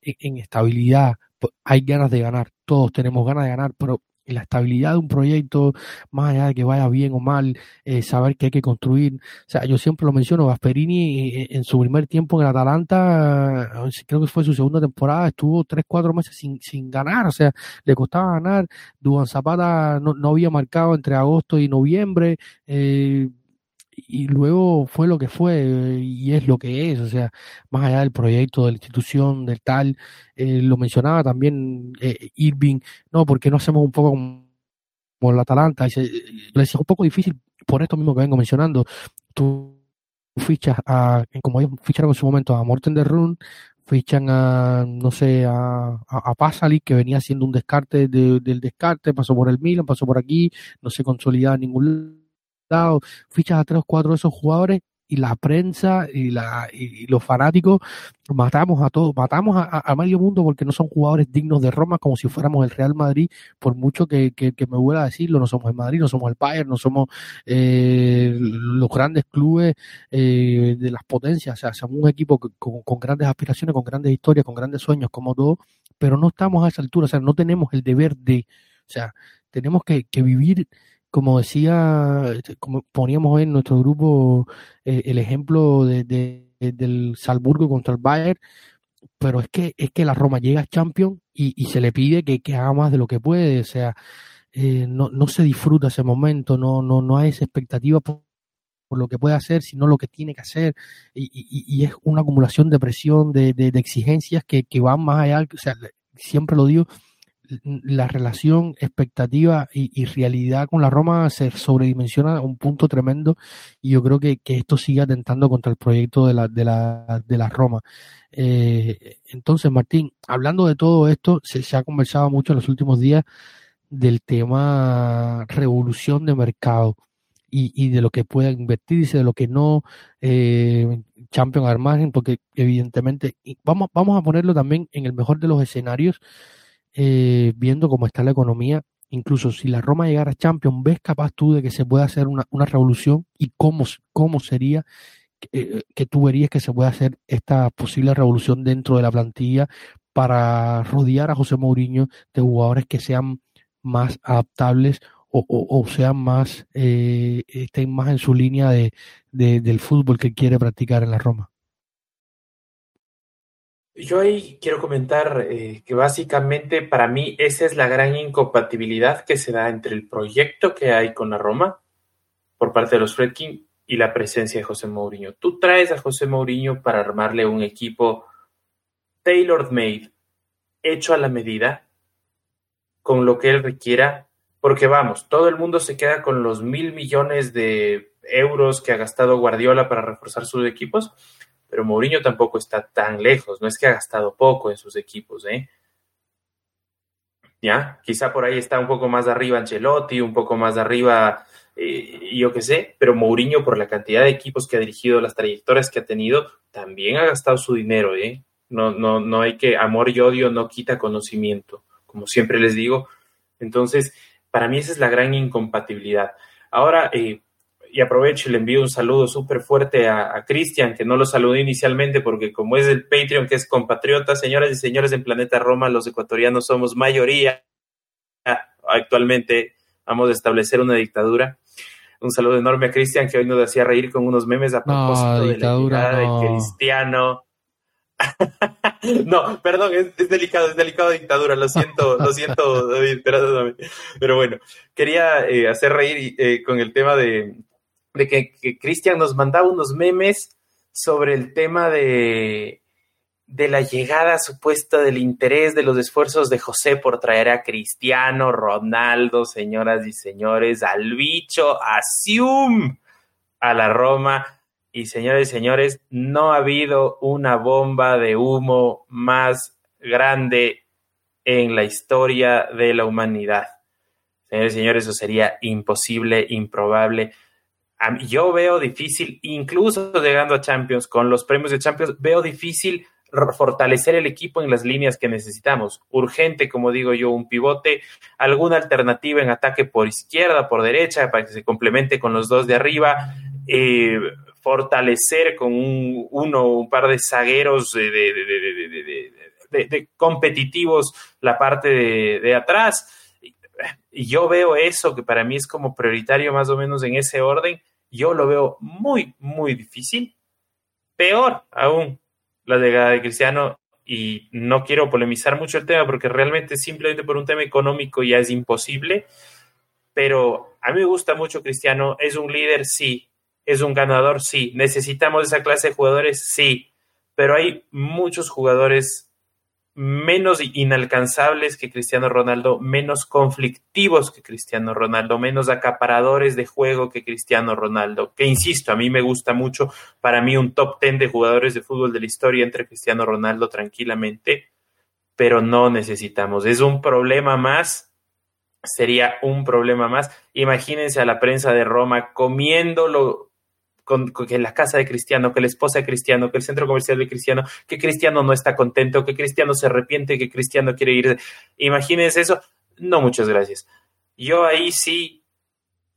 en estabilidad, hay ganas de ganar, todos tenemos ganas de ganar, pero la estabilidad de un proyecto, más allá de que vaya bien o mal, eh, saber que hay que construir. O sea, yo siempre lo menciono, Gasperini eh, en su primer tiempo en el Atalanta, creo que fue su segunda temporada, estuvo tres, cuatro meses sin, sin ganar, o sea, le costaba ganar. Duan Zapata no, no había marcado entre agosto y noviembre. Eh, y luego fue lo que fue y es lo que es, o sea, más allá del proyecto, de la institución, del tal, eh, lo mencionaba también eh, Irving, no, porque no hacemos un poco como, el Atalanta? Y se, le decía un poco difícil por esto mismo que vengo mencionando. Tú fichas a, como ellos ficharon en su momento a Morten de Run, fichan a, no sé, a, a, Pasali, que venía siendo un descarte del descarte, pasó por el Milan, pasó por aquí, no se consolidaba en ningún fichas a tres o cuatro de esos jugadores y la prensa y, la, y, los fanáticos matamos a todos, matamos a, medio mundo porque no son jugadores dignos de Roma como si fuéramos el Real Madrid, por mucho que, que, me vuelva a decirlo, no somos el Madrid, no somos el Bayern, no somos eh, los grandes clubes eh, de las potencias, o sea, somos un equipo con, con, grandes aspiraciones, con grandes historias, con grandes sueños, como todo, pero no estamos a esa altura, o sea, no tenemos el deber de, o sea, tenemos que, que vivir como decía, como poníamos hoy en nuestro grupo eh, el ejemplo de, del Salzburgo contra el Bayern, pero es que es que la Roma llega a Champions y, se le pide que, haga más de lo que puede, o sea, eh, no, no se disfruta ese momento, no, no, no hay esa expectativa por, lo que puede hacer, sino lo que tiene que hacer, y, y, es una acumulación de presión, de, de, exigencias que, que van más allá, o sea, siempre lo digo, la relación expectativa y, realidad con la Roma se sobredimensiona a un punto tremendo y yo creo que, esto sigue atentando contra el proyecto de la, de la, de la Roma. Eh, entonces, Martín, hablando de todo esto, se, ha conversado mucho en los últimos días del tema revolución de mercado y, y de lo que pueda invertirse, de lo que no, eh, Champion al porque evidentemente, vamos, vamos a ponerlo también en el mejor de los escenarios, eh, viendo cómo está la economía, incluso si la Roma llegara a Champions, ¿ves capaz tú de que se pueda hacer una, una revolución y cómo, cómo sería eh, que tú verías que se puede hacer esta posible revolución dentro de la plantilla para rodear a José Mourinho de jugadores que sean más adaptables o, o, sean más, eh, estén más en su línea de, del fútbol que quiere practicar en la Roma? Yo ahí quiero comentar eh, que básicamente para mí esa es la gran incompatibilidad que se da entre el proyecto que hay con la Roma por parte de los Fredkin y la presencia de José Mourinho. Tú traes a José Mourinho para armarle un equipo tailor made, hecho a la medida, con lo que él requiera, Porque vamos, todo el mundo se queda con los mil millones de euros que ha gastado Guardiola para reforzar sus equipos, pero Mourinho tampoco está tan lejos, no es que ha gastado poco en sus equipos, ¿eh? ¿Ya? Quizá por ahí está un poco más arriba Ancelotti, un poco más arriba, eh, yo qué sé, pero Mourinho por la cantidad de equipos que ha dirigido, las trayectorias que ha tenido, también ha gastado su dinero, ¿eh? No, no, no hay que, amor y odio no quita conocimiento, como siempre les digo. Entonces, para mí esa es la gran incompatibilidad. Ahora, eh, y aprovecho y le envío un saludo súper fuerte a, Cristian, que no lo saludé inicialmente porque como es el Patreon, que es compatriota, señoras y señores en Planeta Roma, los ecuatorianos somos mayoría. Actualmente vamos a establecer una dictadura. Un saludo enorme a Cristian, que hoy nos hacía reír con unos memes a propósito de la llegada de Cristiano. no, perdón, es, delicado, es delicado dictadura, lo siento, lo siento, David, pero, bueno, quería eh, hacer reír eh, con el tema de, de que, Cristian nos mandaba unos memes sobre el tema de, de la llegada supuesta del interés de los esfuerzos de José por traer a Cristiano Ronaldo, señoras y señores, al bicho, a Sium, a la Roma. Y señores y señores, no ha habido una bomba de humo más grande en la historia de la humanidad. Señores y señores, eso sería imposible, improbable yo veo difícil, incluso llegando a Champions, con los premios de Champions, veo difícil fortalecer el equipo en las líneas que necesitamos. Urgente, como digo yo, un pivote, alguna alternativa en ataque por izquierda, por derecha, para que se complemente con los dos de arriba, eh, fortalecer con un, uno un par de zagueros de, de competitivos la parte de, atrás. Yo veo eso, que para mí es como prioritario más o menos en ese orden, yo lo veo muy, muy difícil. Peor aún la llegada de Cristiano y no quiero polemizar mucho el tema porque realmente simplemente por un tema económico ya es imposible, pero a mí me gusta mucho Cristiano, es un líder, sí, es un ganador, sí, necesitamos esa clase de jugadores, sí, pero hay muchos jugadores menos inalcanzables que Cristiano Ronaldo, menos conflictivos que Cristiano Ronaldo, menos acaparadores de juego que Cristiano Ronaldo, que insisto, a mí me gusta mucho, para mí un top ten de jugadores de fútbol de la historia entre Cristiano Ronaldo tranquilamente, pero no necesitamos, es un problema más, sería un problema más. Imagínense a la prensa de Roma comiéndolo con, que la casa de Cristiano, que la esposa de Cristiano, que el centro comercial de Cristiano, que Cristiano no está contento, que Cristiano se arrepiente, que Cristiano quiere ir. Imagínense eso. No, muchas gracias. Yo ahí sí,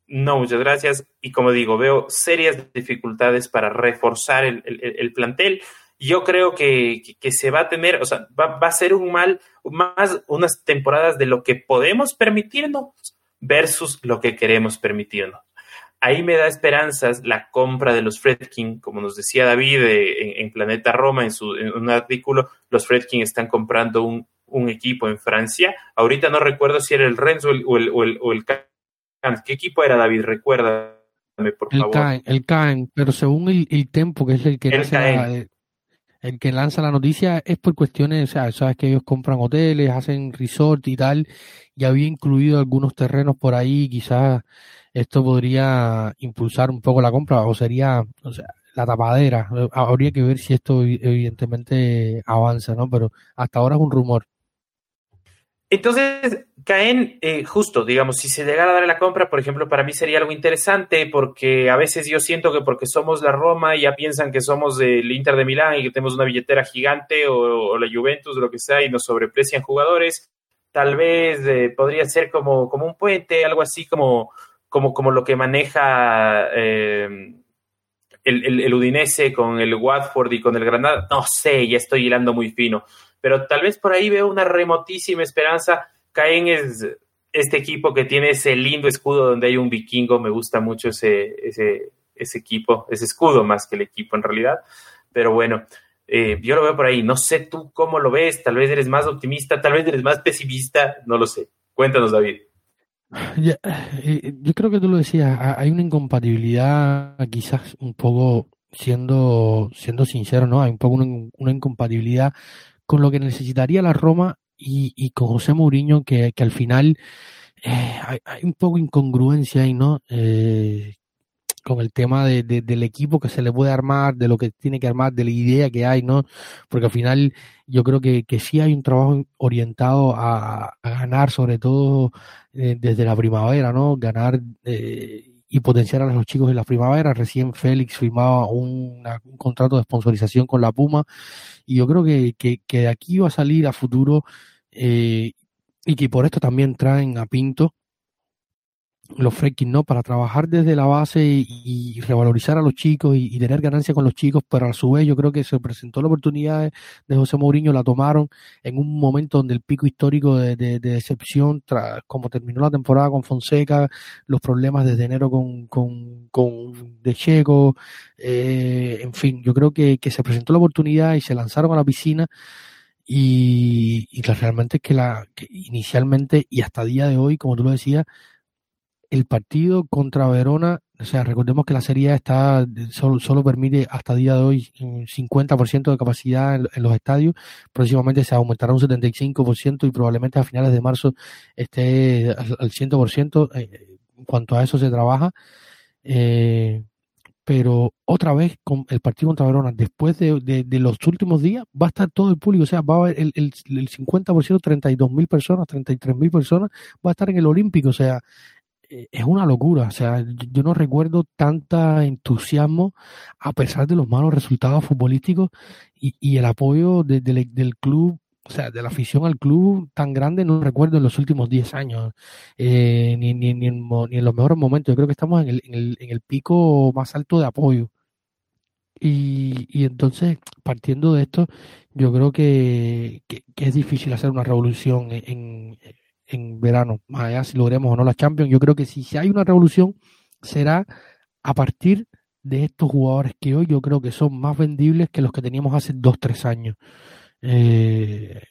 no, muchas gracias. Y como digo, veo serias dificultades para reforzar el, plantel. Yo creo que, se va a tener, o sea, va, va a ser un mal, más unas temporadas de lo que podemos permitirnos versus lo que queremos permitirnos ahí me da esperanzas la compra de los Fredkin, como nos decía David eh, en, Planeta Roma en, su, un artículo, los Fredkin están comprando un, equipo en Francia. Ahorita no recuerdo si era el Rennes o el, o el, o el, ¿Qué equipo era David? Recuérdame, por favor. el Caen, pero según el, el Tempo, que es el que el, el que lanza la noticia, es por cuestiones, o sea, sabes que ellos compran hoteles, hacen resort y tal, y había incluido algunos terrenos por ahí, quizás esto podría impulsar un poco la compra o sería la tapadera. Habría que ver si esto evidentemente avanza, ¿no? Pero hasta ahora es un rumor. Entonces, caen eh, justo, digamos, si se llegara a dar la compra, por ejemplo, para mí sería algo interesante porque a veces yo siento que porque somos la Roma ya piensan que somos el Inter de Milán y que tenemos una billetera gigante o, la Juventus o lo que sea y nos sobreprecian jugadores. Tal vez eh, podría ser como, como un puente, algo así como, como, como lo que maneja eh, el, el, Udinese con el Watford y con el Granada, no sé, ya estoy hilando muy fino, pero tal vez por ahí veo una remotísima esperanza. Caen es este equipo que tiene ese lindo escudo donde hay un vikingo, me gusta mucho ese, ese, ese equipo, ese escudo más que el equipo en realidad, pero bueno. Eh, yo lo veo por ahí, no sé tú cómo lo ves, tal vez eres más optimista, tal vez eres más pesimista, no lo sé. Cuéntanos, David. Eh, yo creo que tú lo decías, hay una incompatibilidad quizás un poco, siendo, siendo sincero, ¿no? Hay un poco una, incompatibilidad con lo que necesitaría la Roma y, y con José Mourinho, que, que al final eh, hay, un poco incongruencia ahí, ¿no? Eh, con el tema de, del equipo que se le puede armar, de lo que tiene que armar, de la idea que hay, ¿no? Porque al final yo creo que, que sí hay un trabajo orientado a, ganar, sobre todo eh, desde la primavera, ¿no? Ganar eh, y potenciar a los chicos en la primavera. Recién Félix firmaba un contrato de sponsorización con la Puma y yo creo que, que, que de aquí va a salir a futuro eh, y que por esto también traen a Pinto los freaking, ¿no? Para trabajar desde la base y, revalorizar a los chicos y, tener ganancia con los chicos, pero a su vez yo creo que se presentó la oportunidad de, José Mourinho, la tomaron en un momento donde el pico histórico de, decepción, como terminó la temporada con Fonseca, los problemas desde enero con, con, con De Checo, eh, en fin, yo creo que, se presentó la oportunidad y se lanzaron a la piscina y, y realmente es que la que inicialmente y hasta día de hoy, como tú lo decías, el partido contra Verona, o sea, recordemos que la serie está solo, solo permite hasta día de hoy un 50% de capacidad en, los estadios, próximamente se aumentará un 75% y probablemente a finales de marzo esté al, 100%, eh, en cuanto a eso se trabaja. Eh, pero otra vez con el partido contra Verona, después de, de, los últimos días, va a estar todo el público, o sea, va a haber el, el, el 50%, 32 mil personas, 33 mil personas, va a estar en el Olímpico, o sea, es una locura. O sea, yo no recuerdo tanta entusiasmo a pesar de los malos resultados futbolísticos y, el apoyo del club, o sea, de la afición al club tan grande, no recuerdo en los últimos 10 años, eh, ni, ni, ni, en, ni, en, los mejores momentos. Yo creo que estamos en el, en el, en el pico más alto de apoyo. Y, y entonces, partiendo de esto, yo creo que, que, es difícil hacer una revolución en, en verano, más allá si logremos o no la Champions. Yo creo que si, si hay una revolución, será a partir de estos jugadores que hoy yo creo que son más vendibles que los que teníamos hace dos, tres años. Eh,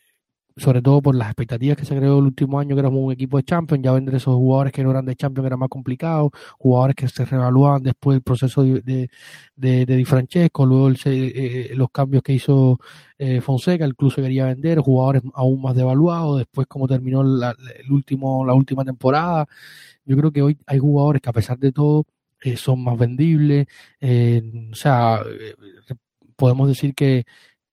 sobre todo por las expectativas que se creó el último año, que éramos un equipo de Champions, ya vender esos jugadores que no eran de Champions era más complicado, jugadores que se reevaluaban después del proceso de, de, de, Di Francesco, luego el, eh, los cambios que hizo eh, Fonseca, el club se quería vender, jugadores aún más devaluados, después como terminó la, el último, la última temporada, yo creo que hoy hay jugadores que a pesar de todo eh, son más vendibles, o sea, podemos decir que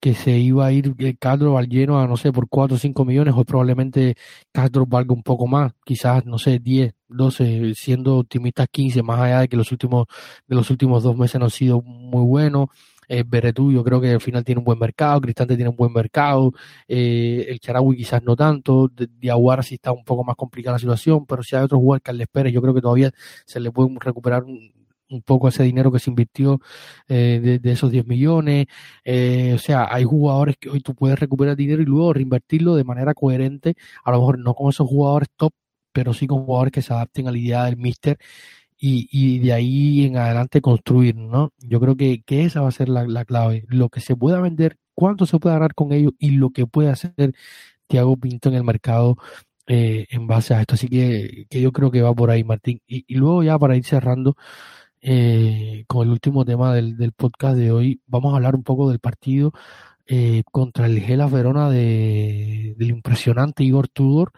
que se iba a ir Castro al lleno a no sé por 4 o 5 millones, hoy probablemente Castro valga un poco más, quizás no sé 10, 12, siendo optimistas 15, más allá de que los últimos de los últimos dos meses no han sido muy buenos. Eh, Beretú yo creo que al final tiene un buen mercado, Cristante tiene un buen mercado, eh, el Charaui quizás no tanto, Diaguara sí está un poco más complicada la situación, pero si hay otros jugadores al Pérez yo creo que todavía se le puede recuperar un, un poco ese dinero que se invirtió eh, de, esos 10 millones. Eh, o sea, hay jugadores que hoy tú puedes recuperar dinero y luego reinvertirlo de manera coherente, a lo mejor no con esos jugadores top, pero sí con jugadores que se adapten a la idea del mister y, y de ahí en adelante construir, ¿no? Yo creo que, que esa va a ser la, la, clave. Lo que se pueda vender, cuánto se puede ganar con ellos y lo que puede hacer Thiago Pinto en el mercado eh, en base a esto. Así que, que yo creo que va por ahí, Martín. Y luego ya para ir cerrando, eh, con el último tema del, podcast de hoy. Vamos a hablar un poco del partido eh, contra el Gela Verona de, del impresionante Igor Tudor,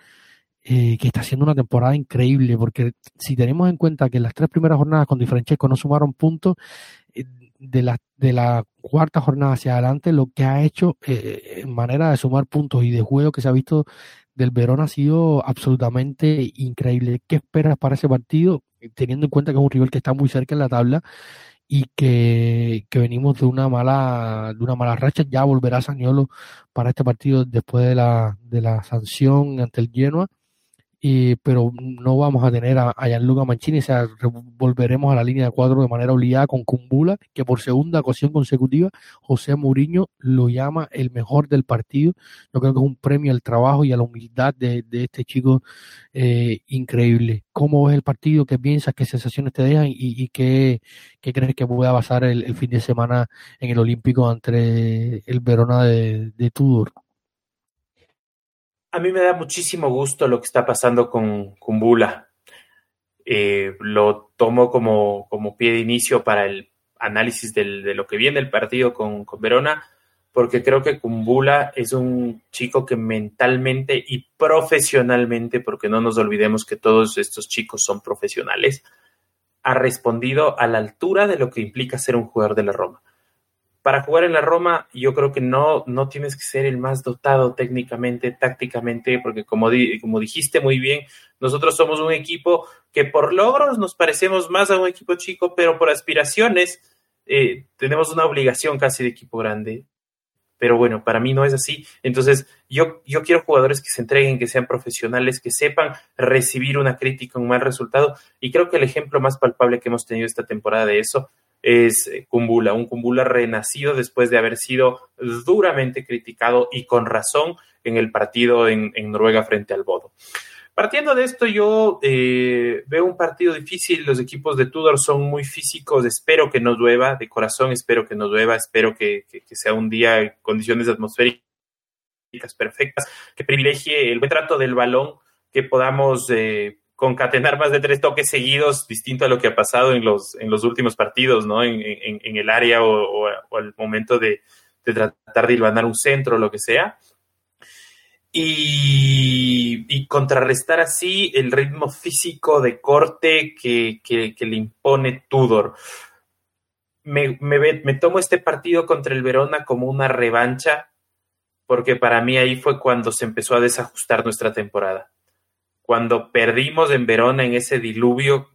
eh, que está haciendo una temporada increíble, porque si tenemos en cuenta que las tres primeras jornadas con Di Francesco no sumaron puntos, eh, de la, de la cuarta jornada hacia adelante, lo que ha hecho eh, en manera de sumar puntos y de juego que se ha visto del Verona ha sido absolutamente increíble. ¿Qué esperas para ese partido? Teniendo en cuenta que es un rival que está muy cerca en la tabla y que, que venimos de una mala de una mala racha. Ya volverá Saniolo para este partido después de la, de la sanción ante el Genoa pero no vamos a tener a, Gianluca Mancini, o sea, volveremos a la línea de cuatro de manera obligada con Cumbula, que por segunda ocasión consecutiva José Mourinho lo llama el mejor del partido. Yo creo que es un premio al trabajo y a la humildad de, este chico eh, increíble. ¿Cómo ves el partido? ¿Qué piensas? ¿Qué sensaciones te dejan? ¿Y, y qué, qué, crees que pueda pasar el, fin de semana en el Olímpico entre el Verona de Tudor? A mí me da muchísimo gusto lo que está pasando con, con. Eh, lo tomo como, como, pie de inicio para el análisis de lo que viene el partido con, con, Verona, porque creo que Kumbula es un chico que mentalmente y profesionalmente, porque no nos olvidemos que todos estos chicos son profesionales, ha respondido a la altura de lo que implica ser un jugador de la Roma. Para jugar en la Roma, yo creo que no, no tienes que ser el más dotado técnicamente, tácticamente, porque como, como dijiste muy bien, nosotros somos un equipo que por logros nos parecemos más a un equipo chico, pero por aspiraciones eh, tenemos una obligación casi de equipo grande pero bueno, para mí no es así. Entonces, yo, yo quiero jugadores que se entreguen, que sean profesionales, que sepan recibir una crítica, un mal resultado. Y creo que el ejemplo más palpable que hemos tenido esta temporada de eso es Kumbula, un Kumbula renacido después de haber sido duramente criticado y con razón en el partido en, Noruega frente al Bodo. Partiendo de esto, yo eh, veo un partido difícil. Los equipos de Tudor son muy físicos. Espero que no llueva, de corazón espero que no llueva. Espero que, sea un día en condiciones atmosféricas perfectas, que privilegie el buen trato del balón, que podamos eh, concatenar más de tres toques seguidos, distinto a lo que ha pasado en los, en los últimos partidos, ¿no? En, el área o, al momento de, de tratar de hilvanar un centro o lo que sea y, contrarrestar así el ritmo físico de corte que, le impone Tudor. Me, me, tomo este partido contra el Verona como una revancha, porque para mí ahí fue cuando se empezó a desajustar nuestra temporada. Cuando perdimos en Verona en ese diluvio,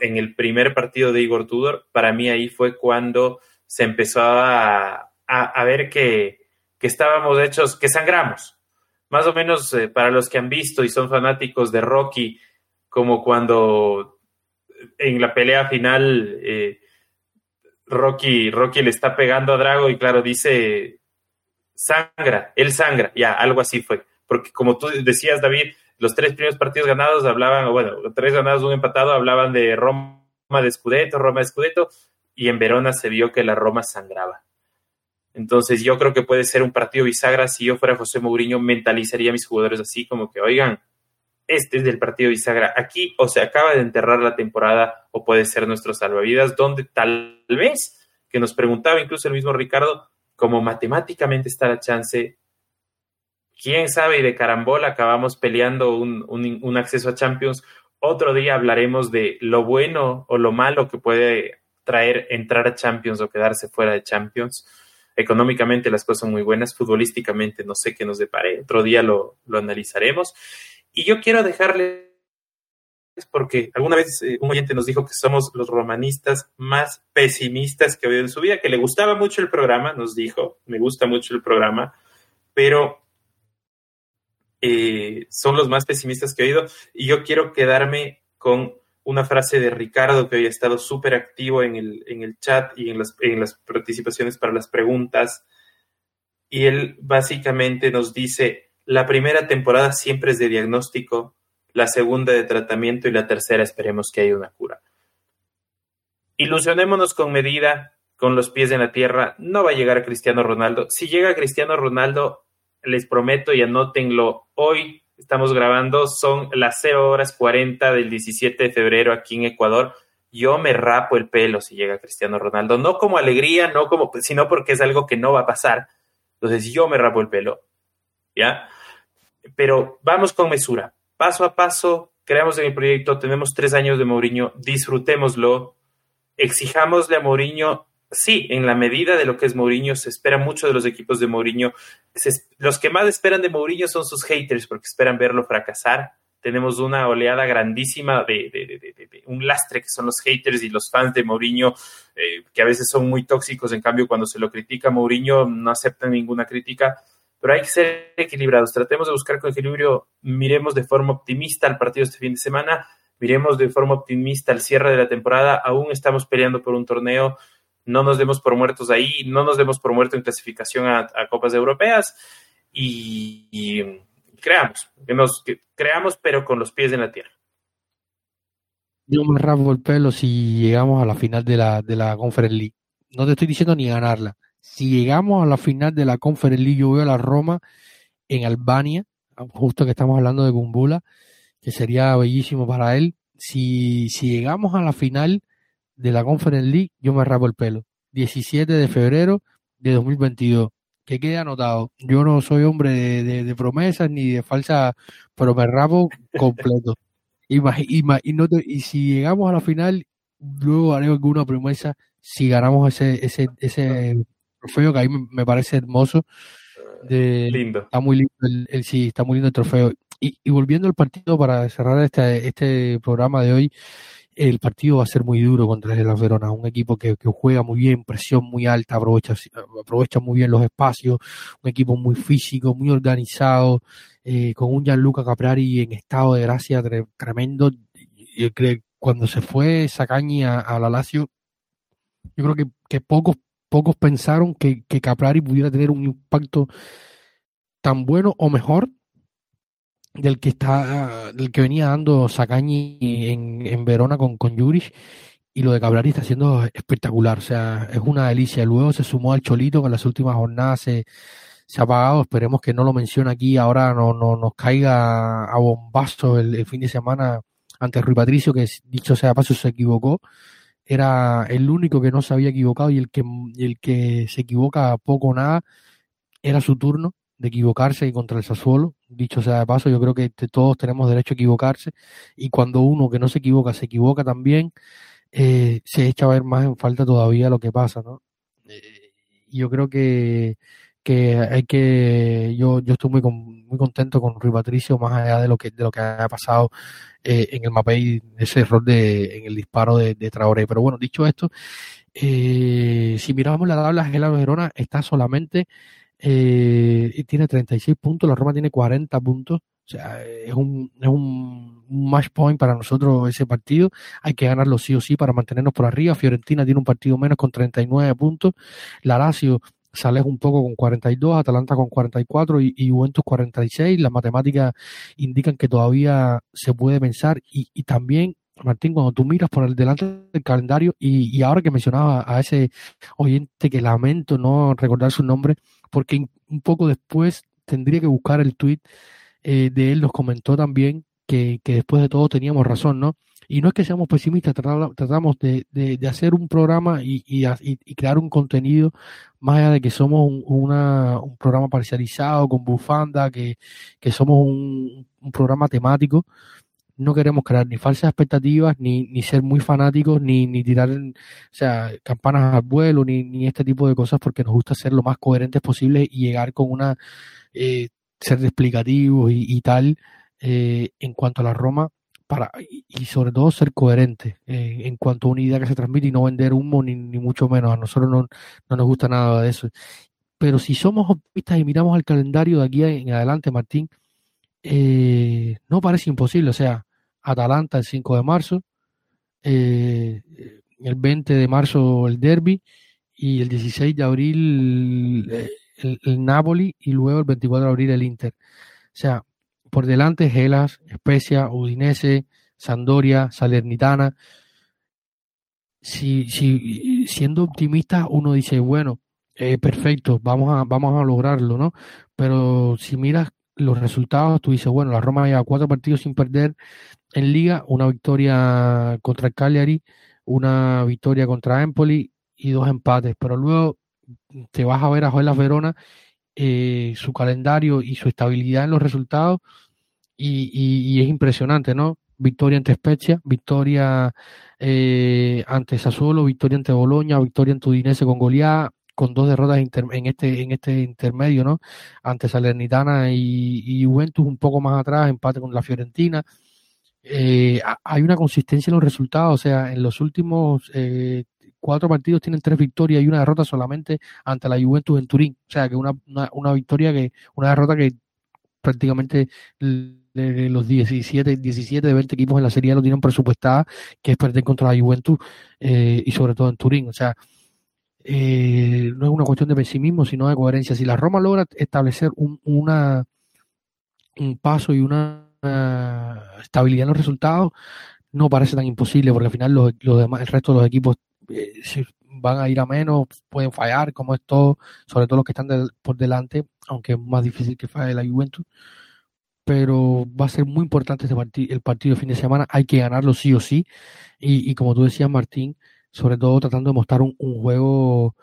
en el primer partido de Igor Tudor, para mí ahí fue cuando se empezó a, ver que, que estábamos hechos, que sangramos, más o menos eh, para los que han visto y son fanáticos de Rocky, como cuando en la pelea final eh, Rocky, Rocky le está pegando a Drago y claro, dice sangra, él sangra, ya, algo así fue. Porque como tú decías, David, los tres primeros partidos ganados hablaban, bueno, tres ganados, un empatado, hablaban de Roma de Scudetto, Roma de Scudetto, y en Verona se vio que la Roma sangraba. Entonces yo creo que puede ser un partido bisagra. Si yo fuera José Mourinho, mentalizaría a mis jugadores así como que, oigan, este es del partido bisagra. Aquí o se acaba de enterrar la temporada o puede ser nuestro salvavidas, donde tal vez, que nos preguntaba incluso el mismo Ricardo, como matemáticamente está la chance, quién sabe, y de carambola acabamos peleando un, un acceso a Champions. Otro día hablaremos de lo bueno o lo malo que puede traer entrar a Champions o quedarse fuera de Champions Económicamente las cosas son muy buenas, futbolísticamente no sé qué nos depare, otro día lo, analizaremos. Y yo quiero dejarles, porque alguna vez eh, un oyente nos dijo que somos los romanistas más pesimistas que ha oído en su vida, que le gustaba mucho el programa, nos dijo, me gusta mucho el programa, pero eh, son los más pesimistas que he oído. Y yo quiero quedarme con una frase de Ricardo que hoy ha estado súper activo en el, en el chat y en las, en las participaciones para las preguntas. Y él básicamente nos dice, la primera temporada siempre es de diagnóstico, la segunda de tratamiento y la tercera esperemos que haya una cura. Ilusionémonos con medida, con los pies en la tierra, no va a llegar Cristiano Ronaldo. Si llega Cristiano Ronaldo, les prometo y anótenlo hoy, estamos grabando, son las 0 horas 40 del 17 de febrero aquí en Ecuador. Yo me rapo el pelo si llega Cristiano Ronaldo, no como alegría, no como, sino porque es algo que no va a pasar. Entonces yo me rapo el pelo, ¿ya? Pero vamos con mesura, paso a paso, creamos en el proyecto, tenemos tres años de Mourinho, disfrutémoslo, exijámosle a Mourinho sí, en la medida de lo que es Mourinho, se espera mucho de los equipos de Mourinho. los que más esperan de Mourinho son sus haters, porque esperan verlo fracasar. Tenemos una oleada grandísima de, un lastre que son los haters y los fans de Mourinho, eh, que a veces son muy tóxicos. En cambio, cuando se lo critica Mourinho, no aceptan ninguna crítica. Pero hay que ser equilibrados. Tratemos de buscar con equilibrio. Miremos de forma optimista al partido este fin de semana. Miremos de forma optimista al cierre de la temporada. Aún estamos peleando por un torneo no nos demos por muertos ahí, no nos demos por muertos en clasificación a, copas europeas y, creamos, que nos creamos pero con los pies en la tierra. Yo me rasgo el pelo si llegamos a la final de la, de la Conference League. No te estoy diciendo ni ganarla. Si llegamos a la final de la Conference League, yo veo a la Roma en Albania, justo que estamos hablando de Bumbula, que sería bellísimo para él. Si, si llegamos a la final, de la Conference League, yo me rapo el pelo. 17 de febrero de 2022. que quede anotado. Yo no soy hombre de, promesas ni de falsa, pero me rabo completo. y, y si llegamos a la final, luego haré alguna promesa si ganamos ese, ese, ese trofeo que a mí me parece hermoso. De, lindo. Está muy lindo el, sí, está muy lindo el trofeo. Y, y, volviendo al partido para cerrar este, este programa de hoy, el partido va a ser muy duro contra el Verona, un equipo que, juega muy bien, presión muy alta, aprovecha, aprovecha muy bien los espacios, un equipo muy físico, muy organizado, eh, con un Gianluca Caprari en estado de gracia tremendo. Cuando se fue Sacañi a, la Lazio, yo creo que, que pocos, pocos pensaron que, que Caprari pudiera tener un impacto tan bueno o mejor del que está del que venía dando Sacañi en, en Verona con, con Juric y lo de Cabrari está siendo espectacular, o sea, es una delicia. Luego se sumó al Cholito que en las últimas jornadas se, se ha pagado, esperemos que no lo mencione aquí, ahora no, no nos caiga a bombazo el, fin de semana ante Rui Patricio, que dicho sea paso se equivocó, era el único que no se había equivocado y el que, el que se equivoca poco o nada, era su turno de equivocarse y contra el Sassuolo. Dicho sea de paso, yo creo que todos tenemos derecho a equivocarse y cuando uno que no se equivoca se equivoca también, eh, se echa a ver más en falta todavía lo que pasa, ¿no? Eh, yo creo que, que hay que, yo, yo estoy muy, muy contento con Rui Patricio, más allá de lo que, de lo que ha pasado eh, en el Mapei, ese error de, en el disparo de, de Traoré. Pero bueno, dicho esto, si miramos la tabla, Gela Verona está solamente eh, tiene 36 puntos, la Roma tiene 40 puntos. O sea, es un, es un, match point para nosotros ese partido. Hay que ganarlo sí o sí para mantenernos por arriba. Fiorentina tiene un partido menos con 39 puntos. La Lazio sale un poco con 42, Atalanta con 44 y, y Juventus 46. Las matemáticas indican que todavía se puede pensar y, y también Martín, cuando tú miras por el delante del calendario y, y, ahora que mencionaba a ese oyente que lamento no recordar su nombre, porque un poco después tendría que buscar el tweet eh, de él, nos comentó también que, que, después de todo teníamos razón, ¿no? Y no es que seamos pesimistas, tratamos de, de, hacer un programa y, y, crear un contenido, más allá de que somos un, una, un programa parcializado, con bufanda, que, que somos un, un programa temático, no queremos crear ni falsas expectativas, ni, ni ser muy fanáticos, ni, ni tirar o sea, campanas al vuelo, ni, ni este tipo de cosas, porque nos gusta ser lo más coherentes posible y llegar con una, eh, ser explicativos y, y tal eh, en cuanto a la Roma, para, y, sobre todo ser coherentes eh, en cuanto a una idea que se transmite y no vender humo, ni, ni mucho menos. A nosotros no, no nos gusta nada de eso. Pero si somos optimistas y miramos al calendario de aquí en adelante, Martín, no parece imposible. O sea, Atalanta el 5 de marzo, eh, el 20 de marzo el Derby y el 16 de abril eh, el, Napoli y luego el 24 de abril el Inter. O sea, por delante Gelas, Especia, Udinese, Sandoria, Salernitana. Si, si siendo optimista uno dice, bueno, eh, perfecto, vamos a, vamos a lograrlo, ¿no? Pero si miras los resultados, tú dices, bueno, la Roma lleva cuatro partidos sin perder en Liga, una victoria contra el Cagliari, una victoria contra Empoli y dos empates, pero luego te vas a ver a Joel Verona, eh, su calendario y su estabilidad en los resultados y, es impresionante, ¿no? Victoria ante Spezia, victoria eh, ante Sassuolo, victoria ante Boloña, victoria ante Udinese con Goliat, con dos derrotas en este en este intermedio, ¿no? Ante Salernitana y, Juventus un poco más atrás, empate con la Fiorentina. Eh, hay una consistencia en los resultados, o sea, en los últimos eh, cuatro partidos tienen tres victorias y una derrota solamente ante la Juventus en Turín, o sea, que una, una, victoria que, una derrota que prácticamente los 17, 17 de 20 equipos en la serie lo tienen presupuestada, que es perder contra la Juventus eh, y sobre todo en Turín, o sea, eh, no es una cuestión de pesimismo, sino de coherencia. Si la Roma logra establecer un, una, un paso y una estabilidad en los resultados, no parece tan imposible, porque al final los, demás, el resto de los equipos eh, van a ir a menos, pueden fallar, como es todo, sobre todo los que están por delante, aunque es más difícil que falle la Juventus. Pero va a ser muy importante este partido, el partido de fin de semana, hay que ganarlo sí o sí. Y, y como tú decías, Martín, sobre todo tratando de mostrar un, juego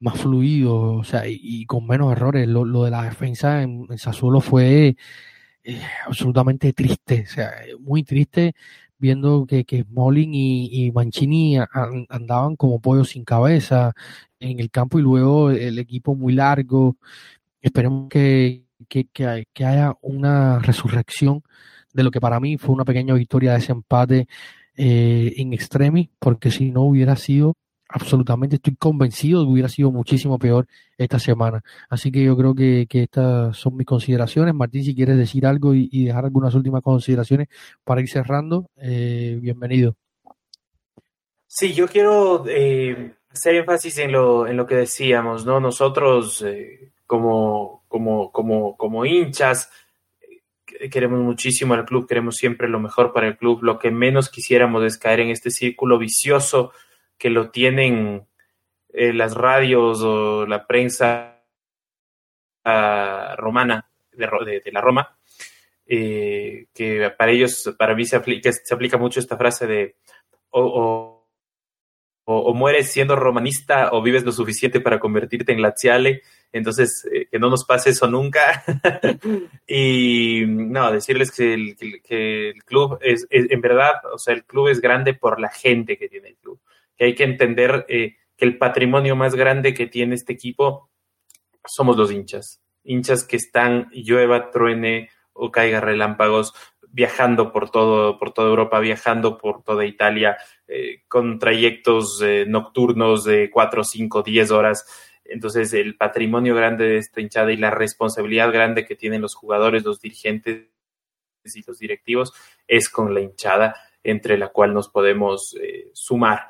más fluido, o sea, y, con menos errores. Lo, lo, de la defensa en, en Sassuolo fue eh, absolutamente triste, o sea, muy triste viendo que, que Smalling y, y Mancini andaban como pollos sin cabeza en el campo y luego el equipo muy largo. Esperemos que, que, que, haya una resurrección de lo que para mí fue una pequeña victoria de ese empate eh, en extremis, porque si no hubiera sido absolutamente, estoy convencido que hubiera sido muchísimo peor esta semana. Así que yo creo que, que estas son mis consideraciones. Martín, si quieres decir algo y, dejar algunas últimas consideraciones para ir cerrando, eh, bienvenido. Sí, yo quiero eh, hacer énfasis en lo, en lo que decíamos, ¿no? Nosotros eh, como, como, como, como hinchas queremos muchísimo al club, queremos siempre lo mejor para el club. Lo que menos quisiéramos es caer en este círculo vicioso que lo tienen eh, las radios o la prensa uh, romana de, la Roma, eh, que para ellos, para mí se aplica, se aplica mucho esta frase de o, o, o, mueres siendo romanista o vives lo suficiente para convertirte en laziale, entonces eh, que no nos pase eso nunca. y no, decirles que el, que, el club es, es, en verdad, o sea, el club es grande por la gente que tiene el club que hay que entender eh, que el patrimonio más grande que tiene este equipo somos los hinchas. Hinchas que están, llueva, truene o caiga relámpagos, viajando por todo, por toda Europa, viajando por toda Italia, eh, con trayectos eh, nocturnos de cuatro, cinco, diez horas. Entonces, el patrimonio grande de esta hinchada y la responsabilidad grande que tienen los jugadores, los dirigentes y los directivos es con la hinchada entre la cual nos podemos eh, sumar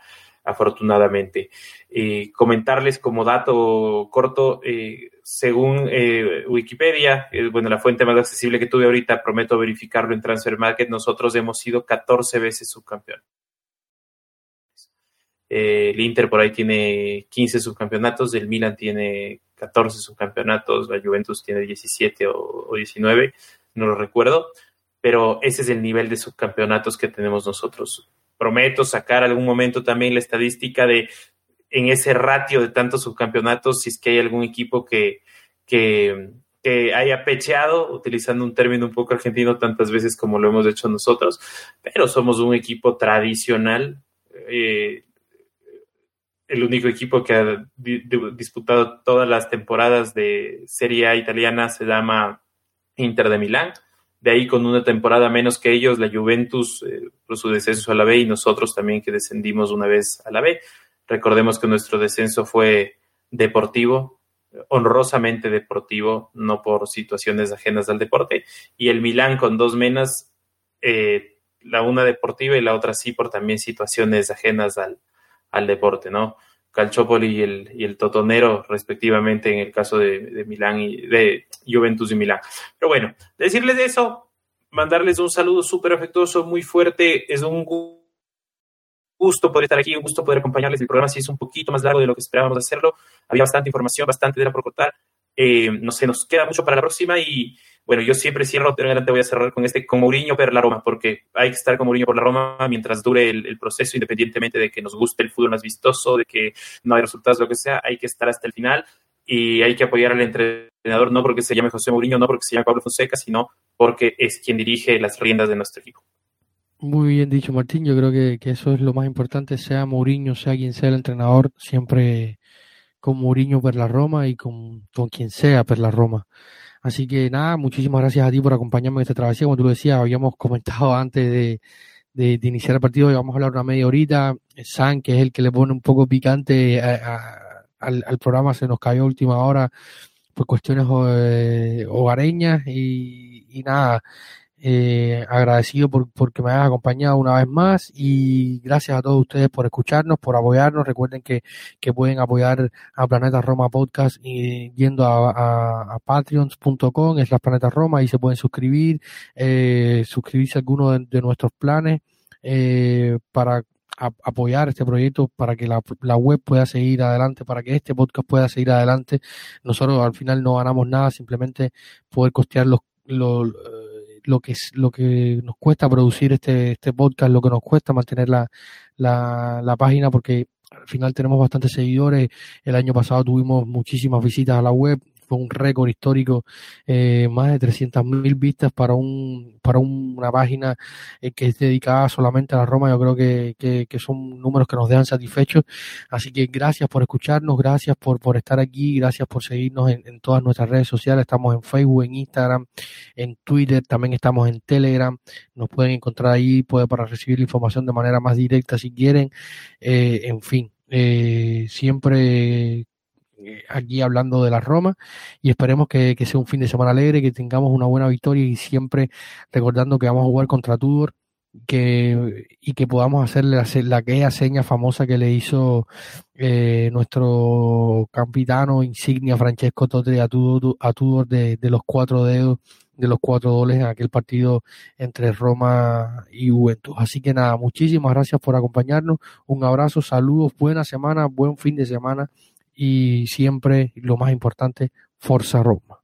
afortunadamente. Eh, comentarles como dato corto, eh, según eh, Wikipedia, bueno, la fuente más accesible que tuve ahorita, prometo verificarlo en Transfer Market, nosotros hemos sido 14 veces subcampeón. El Inter por ahí tiene 15 subcampeonatos, el Milan tiene 14 subcampeonatos, la Juventus tiene 17 o, o 19, no lo recuerdo, pero ese es el nivel de subcampeonatos que tenemos nosotros prometo sacar algún momento también la estadística de en ese ratio de tantos subcampeonatos, si es que hay algún equipo que, que, que haya pecheado, utilizando un término un poco argentino tantas veces como lo hemos hecho nosotros, pero somos un equipo tradicional. Eh, el único equipo que ha disputado todas las temporadas de Serie A italiana se llama Inter de Milán de ahí con una temporada menos que ellos, la Juventus eh, por su descenso a la B y nosotros también que descendimos una vez a la B. Recordemos que nuestro descenso fue deportivo, honrosamente deportivo, no por situaciones ajenas al deporte. Y el Milán con dos menas, eh, la una deportiva y la otra sí por también situaciones ajenas al, al deporte, ¿no? Calciopoli y el, y el Totonero, respectivamente, en el caso de, de, Milán y de Juventus y Milán. Pero bueno, decirles eso, mandarles un saludo súper afectuoso, muy fuerte, es un gusto poder estar aquí, un gusto poder acompañarles. El programa sí es un poquito más largo de lo que esperábamos hacerlo, había bastante información, bastante de la por cortar. Eh, no sé, nos queda mucho para la próxima y bueno, yo siempre cierro, pero adelante voy a cerrar con este, con Mourinho per la Roma, porque hay que estar con Mourinho por la Roma mientras dure el, el, proceso, independientemente de que nos guste el fútbol más vistoso, de que no hay resultados, lo que sea, hay que estar hasta el final y hay que apoyar al entrenador, no porque se llame José Mourinho, no porque se llame Pablo Fonseca, sino porque es quien dirige las riendas de nuestro equipo. Muy bien dicho, Martín. Yo creo que, que eso es lo más importante, sea Mourinho, sea quien sea el entrenador, siempre con Mourinho per la Roma y con, con quien sea per la Roma. Así que nada, muchísimas gracias a ti por acompañarme en esta travesía. Como tú lo decías, habíamos comentado antes de, de, iniciar el partido, vamos a hablar una media horita. San, que es el que le pone un poco picante a, al, programa, se nos cayó última hora por cuestiones eh, hogareñas y nada, eh, agradecido por, porque me hayas acompañado una vez más y gracias a todos ustedes por escucharnos, por apoyarnos. Recuerden que, que pueden apoyar a Planeta Roma Podcast y, yendo a, a, a patreons.com, es la Planeta Roma, y se pueden suscribir, eh, suscribirse a alguno de, nuestros planes eh, para apoyar este proyecto para que la, la, web pueda seguir adelante, para que este podcast pueda seguir adelante. Nosotros al final no ganamos nada, simplemente poder costear los, los lo que lo que nos cuesta producir este, este podcast, lo que nos cuesta mantener la, la, la página, porque al final tenemos bastantes seguidores. El año pasado tuvimos muchísimas visitas a la web fue un récord histórico, eh, más de 300.000 vistas para un para una página eh, que es dedicada solamente a la Roma. Yo creo que, que, son números que nos dejan satisfechos. Así que gracias por escucharnos, gracias por, por estar aquí, gracias por seguirnos en, todas nuestras redes sociales. Estamos en Facebook, en Instagram, en Twitter, también estamos en Telegram. Nos pueden encontrar ahí puede, para recibir la información de manera más directa si quieren. Eh, en fin, siempre aquí hablando de la Roma y esperemos que, sea un fin de semana alegre, que tengamos una buena victoria y siempre recordando que vamos a jugar contra Tudor que, y que podamos hacerle la, la aquella seña famosa que le hizo eh, nuestro capitano insignia Francesco Totti a Tudor, a Tudor de, de los cuatro dedos de los cuatro goles en aquel partido entre Roma y Juventus. Así que nada, muchísimas gracias por acompañarnos. Un abrazo, saludos, buena semana, buen fin de semana y siempre lo más importante, Forza Roma.